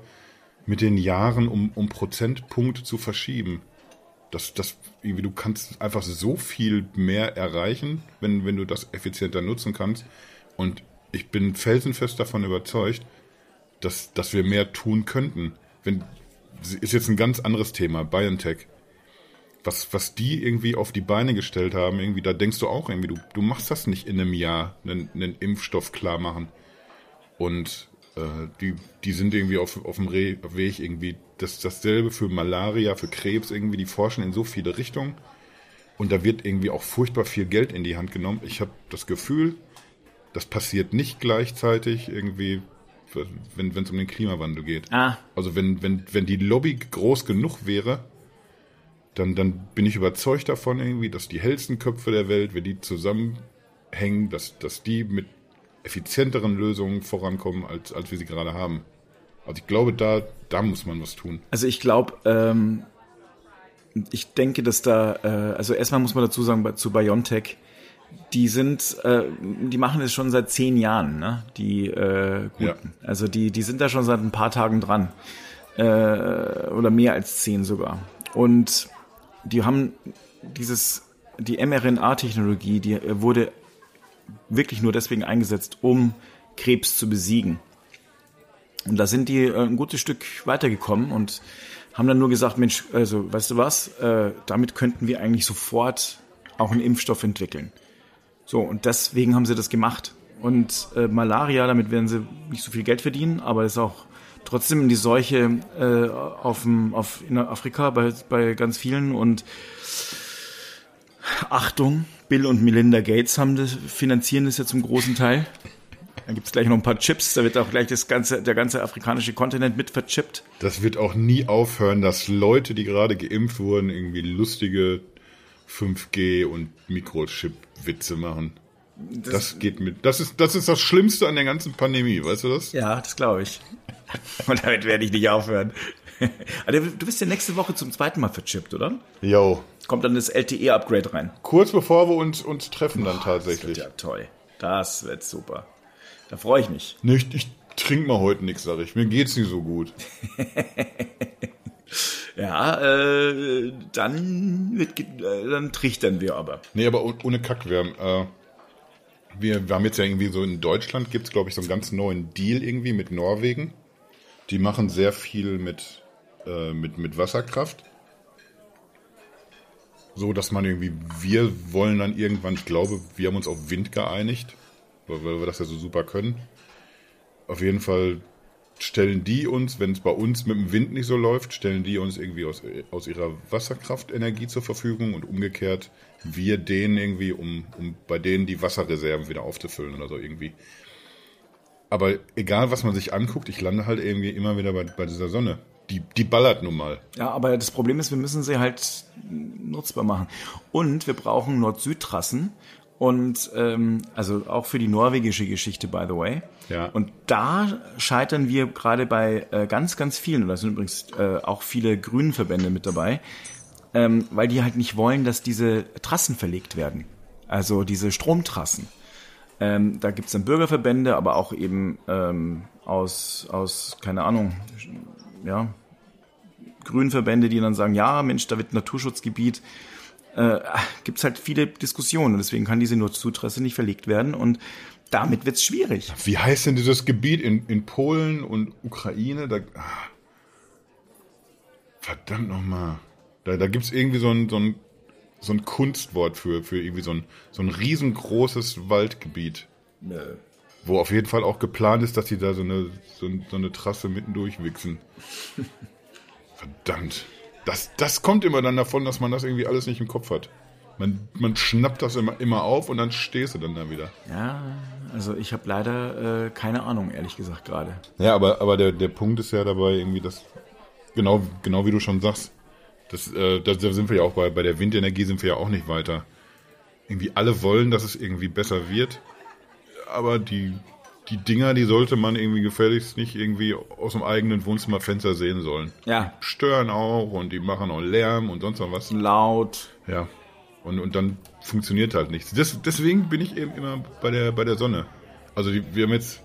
mit den Jahren um, um Prozentpunkte zu verschieben. Das, das, irgendwie, du kannst einfach so viel mehr erreichen, wenn, wenn du das effizienter nutzen kannst. Und ich bin felsenfest davon überzeugt, dass, dass wir mehr tun könnten. Wenn, ist jetzt ein ganz anderes Thema, BioNTech was, was die irgendwie auf die Beine gestellt haben, irgendwie, da denkst du auch irgendwie, du, du machst das nicht in einem Jahr, einen, einen Impfstoff klar machen. Und äh, die, die sind irgendwie auf, auf dem Re Weg irgendwie. Das, dasselbe für Malaria, für Krebs irgendwie, die forschen in so viele Richtungen. Und da wird irgendwie auch furchtbar viel Geld in die Hand genommen. Ich habe das Gefühl, das passiert nicht gleichzeitig irgendwie, wenn es um den Klimawandel geht. Ah. Also wenn, wenn, wenn die Lobby groß genug wäre, dann, dann bin ich überzeugt davon irgendwie, dass die hellsten Köpfe der Welt, wenn die zusammenhängen, dass, dass die mit effizienteren Lösungen vorankommen, als, als wir sie gerade haben. Also ich glaube, da, da muss man was tun. Also ich glaube, ähm, ich denke, dass da, äh, also erstmal muss man dazu sagen, zu Biontech, die sind, äh, die machen es schon seit zehn Jahren, ne? Die äh, Guten. Ja. Also die, die sind da schon seit ein paar Tagen dran. Äh, oder mehr als zehn sogar. Und die haben dieses, die mRNA-Technologie, die wurde wirklich nur deswegen eingesetzt, um Krebs zu besiegen. Und da sind die äh, ein gutes Stück weitergekommen und haben dann nur gesagt, Mensch, also weißt du was, äh, damit könnten wir eigentlich sofort auch einen Impfstoff entwickeln. So, und deswegen haben sie das gemacht. Und äh, Malaria, damit werden sie nicht so viel Geld verdienen, aber ist auch trotzdem die Seuche äh, auf, auf, in Afrika bei, bei ganz vielen und Achtung, Bill und Melinda Gates haben das, finanzieren das ja zum großen Teil. Dann gibt es gleich noch ein paar Chips, da wird auch gleich das ganze, der ganze afrikanische Kontinent mit verchippt. Das wird auch nie aufhören, dass Leute, die gerade geimpft wurden, irgendwie lustige 5G und Mikrochip-Witze machen. Das, das, geht mit. Das ist, das ist das Schlimmste an der ganzen Pandemie, weißt du das? Ja, das glaube ich. Und damit werde ich nicht aufhören. Also, du bist ja nächste Woche zum zweiten Mal verchippt, oder? Jo. Kommt dann das LTE-Upgrade rein. Kurz bevor wir uns, uns treffen dann tatsächlich. Das wird ja toll. Das wird super. Da freue ich mich. Nicht, ich trinke mal heute nichts, sag ich. Mir geht's nicht so gut. ja, äh, dann, wird, äh, dann trichtern wir aber. Nee, aber ohne Kack. Wir haben, äh, wir, wir haben jetzt ja irgendwie so in Deutschland gibt's glaube ich, so einen ganz neuen Deal irgendwie mit Norwegen. Die machen sehr viel mit, äh, mit, mit Wasserkraft. So, dass man irgendwie, wir wollen dann irgendwann, ich glaube, wir haben uns auf Wind geeinigt, weil, weil wir das ja so super können. Auf jeden Fall stellen die uns, wenn es bei uns mit dem Wind nicht so läuft, stellen die uns irgendwie aus, aus ihrer Wasserkraftenergie zur Verfügung und umgekehrt wir denen irgendwie, um, um bei denen die Wasserreserven wieder aufzufüllen oder so irgendwie. Aber egal, was man sich anguckt, ich lande halt irgendwie immer wieder bei, bei dieser Sonne. Die, die ballert nun mal. Ja, aber das Problem ist, wir müssen sie halt nutzbar machen. Und wir brauchen Nord-Süd-Trassen. Und ähm, also auch für die norwegische Geschichte, by the way. Ja. Und da scheitern wir gerade bei äh, ganz, ganz vielen, und da sind übrigens äh, auch viele grünen Verbände mit dabei, ähm, weil die halt nicht wollen, dass diese Trassen verlegt werden. Also diese Stromtrassen. Ähm, da gibt's dann Bürgerverbände, aber auch eben ähm, aus, aus, keine Ahnung, ja, Grünverbände, die dann sagen, ja, Mensch, da wird Naturschutzgebiet. Äh, gibt's halt viele Diskussionen und deswegen kann diese Nordzutrasse nicht verlegt werden und damit wird's schwierig. Wie heißt denn dieses Gebiet in, in Polen und Ukraine? Da, ah, verdammt nochmal. Da, da gibt's irgendwie so ein, so ein so ein Kunstwort für, für irgendwie so ein, so ein riesengroßes Waldgebiet. Nö. Wo auf jeden Fall auch geplant ist, dass die da so eine, so, so eine Trasse mitten durchwichsen. Verdammt. Das, das kommt immer dann davon, dass man das irgendwie alles nicht im Kopf hat. Man, man schnappt das immer, immer auf und dann stehst du dann da wieder. Ja, also ich habe leider äh, keine Ahnung, ehrlich gesagt, gerade. Ja, aber, aber der, der Punkt ist ja dabei irgendwie, dass, genau, genau wie du schon sagst, das, äh, da sind wir ja auch bei, bei der Windenergie sind wir ja auch nicht weiter. Irgendwie alle wollen, dass es irgendwie besser wird, aber die, die Dinger, die sollte man irgendwie gefälligst nicht irgendwie aus dem eigenen Wohnzimmerfenster sehen sollen. Ja. Die stören auch und die machen auch Lärm und sonst noch was. Laut. Ja. Und, und dann funktioniert halt nichts. Das, deswegen bin ich eben immer bei der, bei der Sonne. Also die, wir haben jetzt,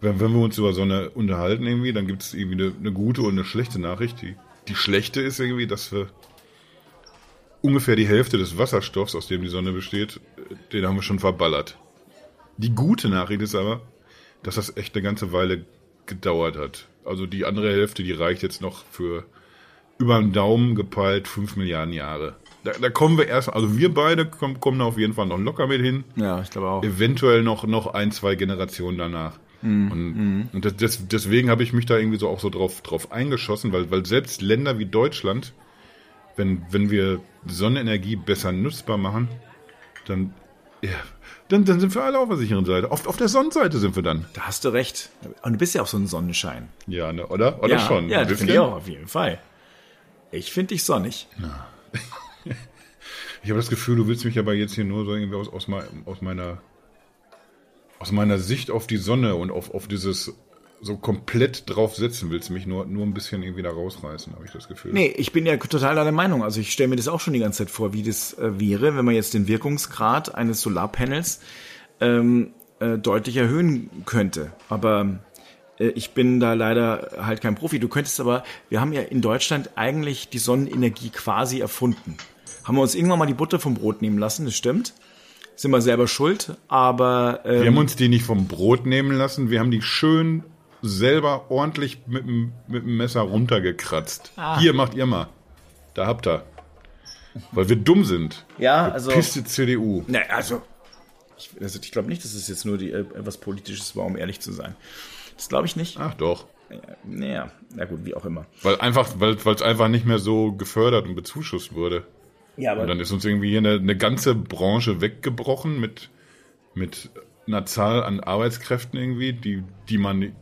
wenn, wenn wir uns über Sonne unterhalten irgendwie, dann gibt es irgendwie eine, eine gute und eine schlechte Nachricht. Die die schlechte ist irgendwie, dass wir ungefähr die Hälfte des Wasserstoffs, aus dem die Sonne besteht, den haben wir schon verballert. Die gute Nachricht ist aber, dass das echt eine ganze Weile gedauert hat. Also die andere Hälfte, die reicht jetzt noch für über den Daumen gepeilt fünf Milliarden Jahre. Da, da kommen wir erst, also wir beide kommen, kommen da auf jeden Fall noch locker mit hin. Ja, ich glaube auch. Eventuell noch, noch ein, zwei Generationen danach. Mhm. Und, mhm. und das, deswegen habe ich mich da irgendwie so auch so drauf, drauf eingeschossen, weil, weil selbst Länder wie Deutschland, wenn, wenn wir Sonnenenergie besser nutzbar machen, dann, ja, dann, dann sind wir alle auf der sicheren Seite. Auf, auf der Sonnenseite sind wir dann. Da hast du recht. Und du bist ja auch so ein Sonnenschein. Ja, ne, oder? Oder ja, schon? Ja, das finde ich auch auf jeden Fall. Ich finde dich sonnig. Ja. ich habe das Gefühl, du willst mich aber jetzt hier nur so irgendwie aus, aus, aus meiner aus meiner Sicht auf die Sonne und auf, auf dieses so komplett drauf setzen willst, mich nur, nur ein bisschen irgendwie da rausreißen, habe ich das Gefühl. Nee, ich bin ja total deiner Meinung. Also ich stelle mir das auch schon die ganze Zeit vor, wie das äh, wäre, wenn man jetzt den Wirkungsgrad eines Solarpanels ähm, äh, deutlich erhöhen könnte. Aber äh, ich bin da leider halt kein Profi. Du könntest aber, wir haben ja in Deutschland eigentlich die Sonnenenergie quasi erfunden. Haben wir uns irgendwann mal die Butter vom Brot nehmen lassen, das stimmt sind wir selber schuld, aber ähm, wir haben uns die nicht vom Brot nehmen lassen, wir haben die schön selber ordentlich mit dem, mit dem Messer runtergekratzt. Ah. Hier macht ihr mal. Da habt ihr. Weil wir dumm sind. Ja, also. Piste CDU. Ne, also. Ich, also ich glaube nicht, dass es jetzt nur die, etwas Politisches war, um ehrlich zu sein. Das glaube ich nicht. Ach doch. Naja, na gut, wie auch immer. Weil einfach, weil es einfach nicht mehr so gefördert und bezuschusst wurde. Ja, aber und dann ist uns irgendwie hier eine, eine ganze Branche weggebrochen mit, mit einer Zahl an Arbeitskräften irgendwie, die, die man,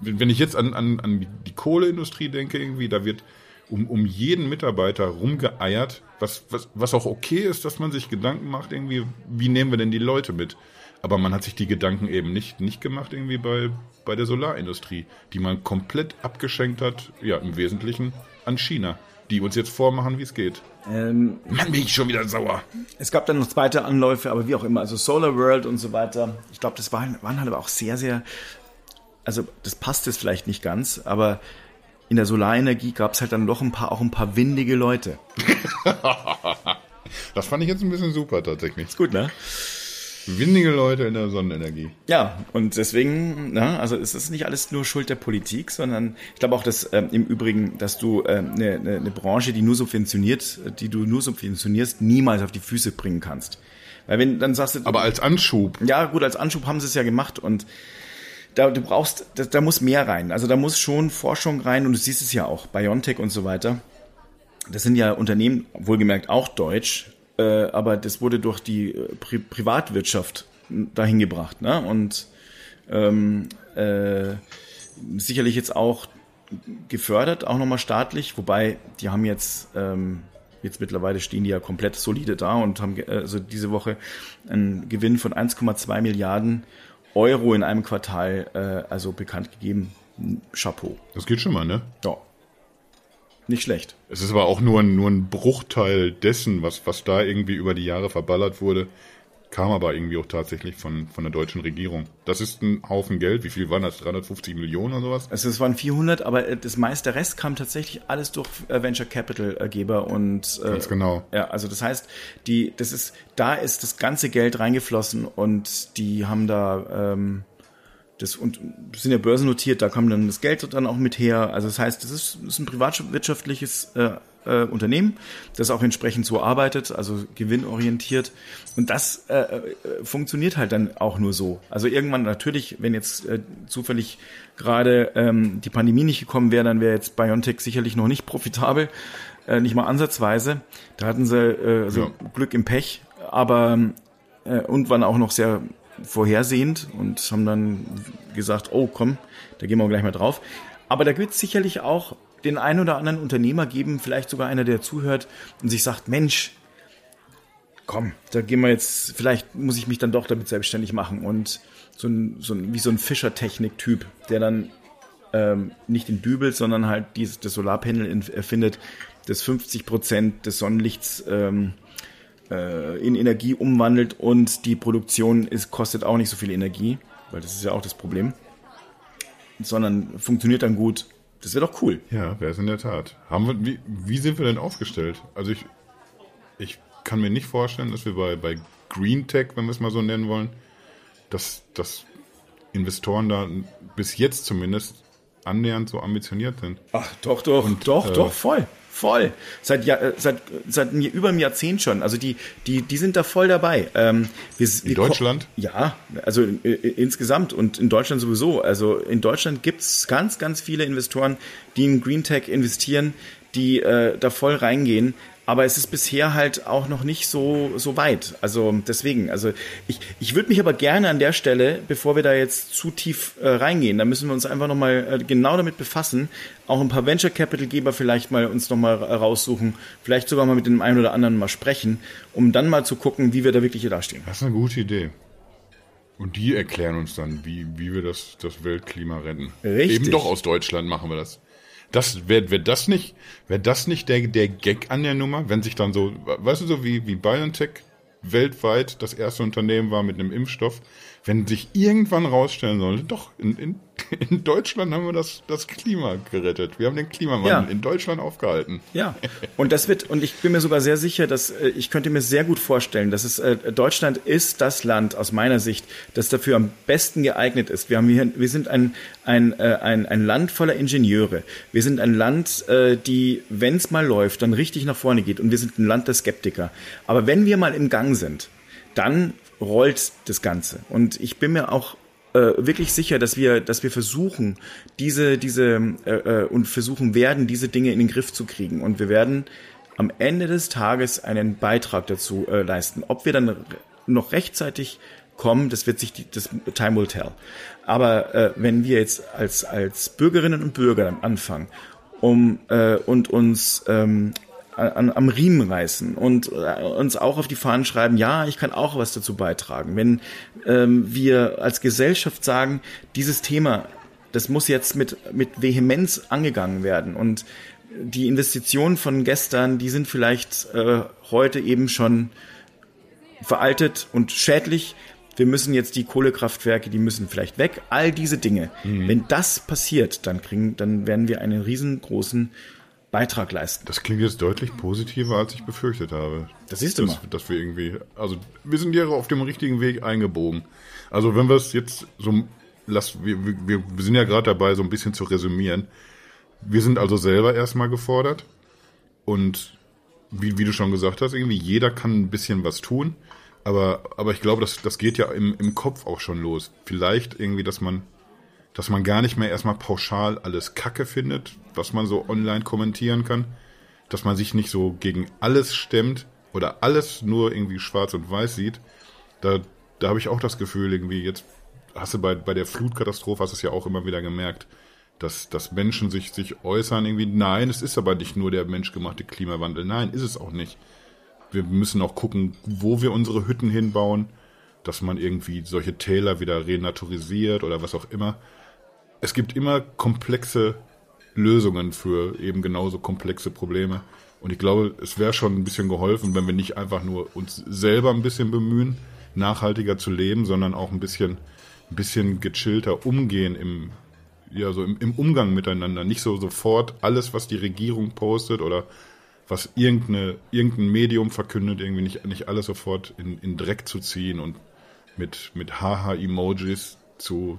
wenn ich jetzt an, an, an die Kohleindustrie denke irgendwie, da wird um, um jeden Mitarbeiter rumgeeiert, was, was, was auch okay ist, dass man sich Gedanken macht irgendwie, wie nehmen wir denn die Leute mit? Aber man hat sich die Gedanken eben nicht, nicht gemacht irgendwie bei, bei der Solarindustrie, die man komplett abgeschenkt hat, ja, im Wesentlichen an China, die uns jetzt vormachen, wie es geht. Ähm, Mann, bin ich schon wieder sauer. Es gab dann noch zweite Anläufe, aber wie auch immer, also Solar World und so weiter. Ich glaube, das waren, waren halt aber auch sehr, sehr, also das passt jetzt vielleicht nicht ganz, aber in der Solarenergie gab es halt dann doch ein paar, auch ein paar windige Leute. das fand ich jetzt ein bisschen super tatsächlich. Ist gut, ne? Windige Leute in der Sonnenenergie. Ja, und deswegen, na, also es ist nicht alles nur Schuld der Politik, sondern ich glaube auch, dass ähm, im Übrigen, dass du eine ähm, ne, ne, ne Branche, die nur subventioniert, die du nur subventionierst, niemals auf die Füße bringen kannst. Weil wenn dann sagst du. Aber als Anschub. Ja, gut, als Anschub haben sie es ja gemacht und da du brauchst, da, da muss mehr rein. Also da muss schon Forschung rein und du siehst es ja auch, BioNTech und so weiter. Das sind ja Unternehmen, wohlgemerkt auch deutsch, äh, aber das wurde durch die äh, Pri Privatwirtschaft dahin gebracht. Ne? Und ähm, äh, sicherlich jetzt auch gefördert, auch nochmal staatlich, wobei die haben jetzt, ähm, jetzt mittlerweile stehen die ja komplett solide da und haben also diese Woche einen Gewinn von 1,2 Milliarden Euro in einem Quartal äh, also bekannt gegeben. Chapeau. Das geht schon mal, ne? Ja. Nicht schlecht. Es ist aber auch nur ein, nur ein Bruchteil dessen, was, was da irgendwie über die Jahre verballert wurde, kam aber irgendwie auch tatsächlich von, von der deutschen Regierung. Das ist ein Haufen Geld. Wie viel waren das? 350 Millionen oder sowas? Also es waren 400, aber äh, das meiste Rest kam tatsächlich alles durch äh, Venture Capital Geber und äh, ganz genau. Ja, also das heißt, die, das ist, da ist das ganze Geld reingeflossen und die haben da ähm, das und sind ja börsennotiert, da kam dann das Geld dann auch mit her. Also das heißt, das ist, ist ein privatwirtschaftliches äh, äh, Unternehmen, das auch entsprechend so arbeitet, also gewinnorientiert. Und das äh, äh, funktioniert halt dann auch nur so. Also irgendwann natürlich, wenn jetzt äh, zufällig gerade ähm, die Pandemie nicht gekommen wäre, dann wäre jetzt BioNTech sicherlich noch nicht profitabel, äh, nicht mal ansatzweise. Da hatten sie äh, also ja. Glück im Pech, aber äh, und waren auch noch sehr vorhersehend und haben dann gesagt, oh komm, da gehen wir gleich mal drauf. Aber da wird es sicherlich auch den einen oder anderen Unternehmer geben, vielleicht sogar einer, der zuhört und sich sagt, Mensch, komm, da gehen wir jetzt, vielleicht muss ich mich dann doch damit selbstständig machen und so ein, so ein wie so ein Fischertechnik-Typ, der dann ähm, nicht den Dübel, sondern halt dieses, das Solarpanel erfindet, das 50 Prozent des Sonnenlichts ähm, äh, in Energie umwandelt und die Produktion ist, kostet auch nicht so viel Energie, weil das ist ja auch das Problem, sondern funktioniert dann gut. Das wäre doch cool. Ja, wäre es in der Tat. Haben wir, wie, wie sind wir denn aufgestellt? Also ich, ich kann mir nicht vorstellen, dass wir bei, bei Green Tech, wenn wir es mal so nennen wollen, dass, dass Investoren da bis jetzt zumindest annähernd so ambitioniert sind. Ach, doch, doch, Und, doch, äh, doch, voll. Voll. Seit, ja, äh, seit, seit über einem Jahrzehnt schon. Also die, die, die sind da voll dabei. Ähm, wir, in Deutschland? Ja, also äh, insgesamt und in Deutschland sowieso. Also in Deutschland gibt's ganz, ganz viele Investoren, die in Green Tech investieren, die äh, da voll reingehen. Aber es ist bisher halt auch noch nicht so, so weit. Also deswegen, also ich, ich würde mich aber gerne an der Stelle, bevor wir da jetzt zu tief äh, reingehen, da müssen wir uns einfach nochmal äh, genau damit befassen, auch ein paar Venture Capital Geber vielleicht mal uns nochmal raussuchen, vielleicht sogar mal mit dem einen oder anderen mal sprechen, um dann mal zu gucken, wie wir da wirklich hier dastehen. Das ist eine gute Idee. Und die erklären uns dann, wie, wie wir das, das Weltklima retten. Richtig. Eben doch aus Deutschland machen wir das. Das wäre wär das nicht, wäre das nicht der, der Gag an der Nummer, wenn sich dann so, weißt du, so wie, wie BioNTech weltweit das erste Unternehmen war mit einem Impfstoff, wenn sich irgendwann rausstellen sollte, doch, in, in, in Deutschland haben wir das, das Klima gerettet. Wir haben den Klimawandel ja. in Deutschland aufgehalten. Ja, und das wird, und ich bin mir sogar sehr sicher, dass äh, ich könnte mir sehr gut vorstellen, dass es äh, Deutschland ist das Land aus meiner Sicht, das dafür am besten geeignet ist. Wir haben hier, wir sind ein, ein, äh, ein, ein Land voller Ingenieure. Wir sind ein Land, die, wenn es mal läuft, dann richtig nach vorne geht. Und wir sind ein Land der Skeptiker. Aber wenn wir mal im Gang sind, dann rollt das Ganze. Und ich bin mir auch äh, wirklich sicher, dass wir, dass wir versuchen, diese, diese äh, äh, und versuchen werden, diese Dinge in den Griff zu kriegen. Und wir werden am Ende des Tages einen Beitrag dazu äh, leisten. Ob wir dann noch rechtzeitig kommen, das wird sich die, das Time will tell. Aber äh, wenn wir jetzt als als Bürgerinnen und Bürger anfangen, um äh, und uns ähm, an, am Riemen reißen und äh, uns auch auf die Fahnen schreiben, ja, ich kann auch was dazu beitragen. Wenn ähm, wir als Gesellschaft sagen, dieses Thema, das muss jetzt mit, mit Vehemenz angegangen werden und die Investitionen von gestern, die sind vielleicht äh, heute eben schon veraltet und schädlich. Wir müssen jetzt die Kohlekraftwerke, die müssen vielleicht weg. All diese Dinge. Mhm. Wenn das passiert, dann kriegen, dann werden wir einen riesengroßen Beitrag leisten. Das klingt jetzt deutlich positiver, als ich befürchtet habe. Das ist immer. Dass, dass wir irgendwie, also wir sind ja auf dem richtigen Weg eingebogen. Also wenn wir es jetzt so, lass, wir, wir, wir sind ja gerade dabei, so ein bisschen zu resümieren. Wir sind also selber erstmal gefordert und wie, wie du schon gesagt hast, irgendwie jeder kann ein bisschen was tun. Aber, aber ich glaube, das, das geht ja im, im Kopf auch schon los. Vielleicht irgendwie, dass man, dass man gar nicht mehr erstmal pauschal alles Kacke findet, was man so online kommentieren kann. Dass man sich nicht so gegen alles stemmt oder alles nur irgendwie schwarz und weiß sieht. Da, da habe ich auch das Gefühl, irgendwie, jetzt hast du bei, bei der Flutkatastrophe, hast du es ja auch immer wieder gemerkt dass, dass Menschen sich, sich äußern, irgendwie, nein, es ist aber nicht nur der menschgemachte Klimawandel. Nein, ist es auch nicht. Wir müssen auch gucken, wo wir unsere Hütten hinbauen, dass man irgendwie solche Täler wieder renaturisiert oder was auch immer. Es gibt immer komplexe Lösungen für eben genauso komplexe Probleme. Und ich glaube, es wäre schon ein bisschen geholfen, wenn wir nicht einfach nur uns selber ein bisschen bemühen, nachhaltiger zu leben, sondern auch ein bisschen, ein bisschen gechillter umgehen im, ja, so im, im Umgang miteinander. Nicht so sofort alles, was die Regierung postet oder was irgendeine, irgendein Medium verkündet, irgendwie nicht, nicht alles sofort in, in Dreck zu ziehen und mit, mit Haha-Emojis zu,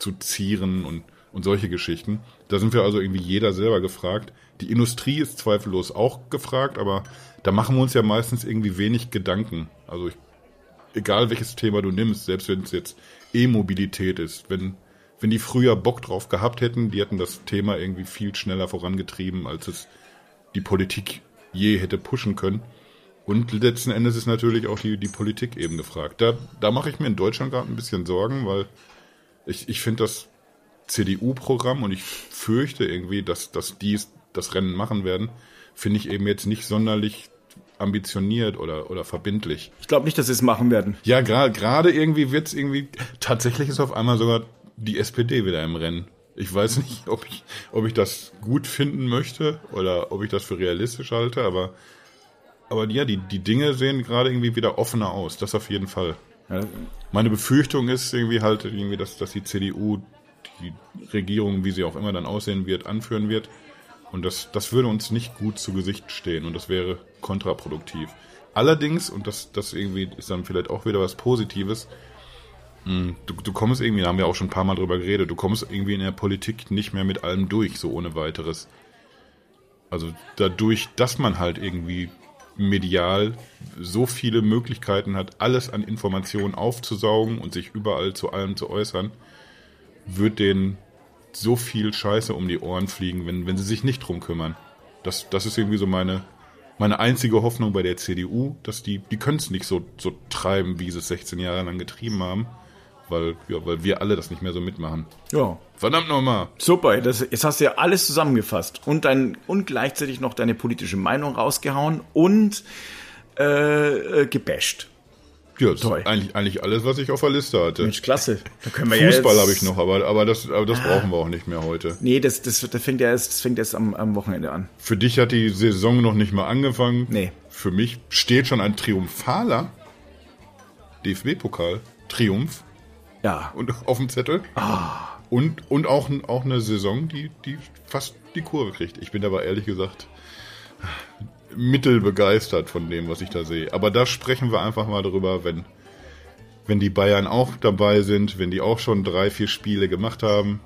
zu zieren und, und solche Geschichten. Da sind wir also irgendwie jeder selber gefragt. Die Industrie ist zweifellos auch gefragt, aber da machen wir uns ja meistens irgendwie wenig Gedanken. Also ich, egal welches Thema du nimmst, selbst wenn es jetzt E-Mobilität ist, wenn wenn die früher Bock drauf gehabt hätten, die hätten das Thema irgendwie viel schneller vorangetrieben, als es die Politik je hätte pushen können. Und letzten Endes ist natürlich auch die, die Politik eben gefragt. Da, da mache ich mir in Deutschland gerade ein bisschen Sorgen, weil ich, ich finde das CDU-Programm und ich fürchte irgendwie, dass, dass die das Rennen machen werden, finde ich eben jetzt nicht sonderlich ambitioniert oder, oder verbindlich. Ich glaube nicht, dass sie es machen werden. Ja, gerade irgendwie wird es irgendwie, tatsächlich ist auf einmal sogar die SPD wieder im Rennen. Ich weiß nicht, ob ich, ob ich das gut finden möchte oder ob ich das für realistisch halte, aber, aber ja, die, die Dinge sehen gerade irgendwie wieder offener aus. Das auf jeden Fall. Ja. Meine Befürchtung ist irgendwie halt irgendwie, dass, dass die CDU die Regierung, wie sie auch immer dann aussehen wird, anführen wird. Und das, das würde uns nicht gut zu Gesicht stehen und das wäre kontraproduktiv. Allerdings, und das, das irgendwie ist dann vielleicht auch wieder was Positives, hm, du, du kommst irgendwie, da haben wir auch schon ein paar Mal drüber geredet, du kommst irgendwie in der Politik nicht mehr mit allem durch, so ohne weiteres. Also dadurch, dass man halt irgendwie medial so viele Möglichkeiten hat, alles an Informationen aufzusaugen und sich überall zu allem zu äußern, wird denen so viel Scheiße um die Ohren fliegen, wenn, wenn sie sich nicht drum kümmern. Das, das ist irgendwie so meine, meine einzige Hoffnung bei der CDU, dass die, die können es nicht so, so treiben, wie sie es 16 Jahre lang getrieben haben weil, ja, weil wir alle das nicht mehr so mitmachen. Ja. Verdammt nochmal. Super, das, jetzt hast du ja alles zusammengefasst und, dein, und gleichzeitig noch deine politische Meinung rausgehauen und äh, äh, gebasht. Ja, Toll. eigentlich, eigentlich alles, was ich auf der Liste hatte. Mensch, klasse. Da können wir Fußball ja habe ich noch, aber, aber das, aber das ah. brauchen wir auch nicht mehr heute. Nee, das, das, das fängt erst, das fängt erst am, am Wochenende an. Für dich hat die Saison noch nicht mal angefangen. Nee. Für mich steht schon ein triumphaler DFB-Pokal. Triumph ja. Und auf dem Zettel. Ah. Und, und auch, auch eine Saison, die, die fast die Kurve kriegt. Ich bin aber ehrlich gesagt mittelbegeistert von dem, was ich da sehe. Aber da sprechen wir einfach mal drüber, wenn, wenn die Bayern auch dabei sind, wenn die auch schon drei, vier Spiele gemacht haben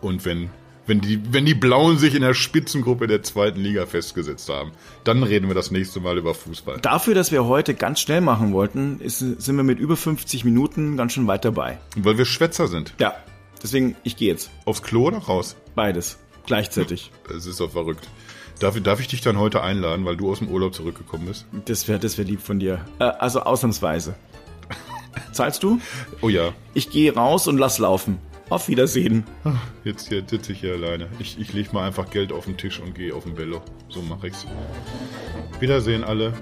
und wenn wenn die, wenn die Blauen sich in der Spitzengruppe der zweiten Liga festgesetzt haben. Dann reden wir das nächste Mal über Fußball. Dafür, dass wir heute ganz schnell machen wollten, ist, sind wir mit über 50 Minuten ganz schön weit dabei. Weil wir Schwätzer sind. Ja. Deswegen, ich gehe jetzt. Aufs Klo oder raus? Beides. Gleichzeitig. Das ist doch verrückt. Darf, darf ich dich dann heute einladen, weil du aus dem Urlaub zurückgekommen bist? Das wäre das wär lieb von dir. Äh, also ausnahmsweise. Zahlst du? Oh ja. Ich gehe raus und lass laufen. Auf Wiedersehen. Jetzt hier sitze ich hier alleine. Ich, ich lege mal einfach Geld auf den Tisch und gehe auf den Velo. So mache ich's. Wiedersehen alle.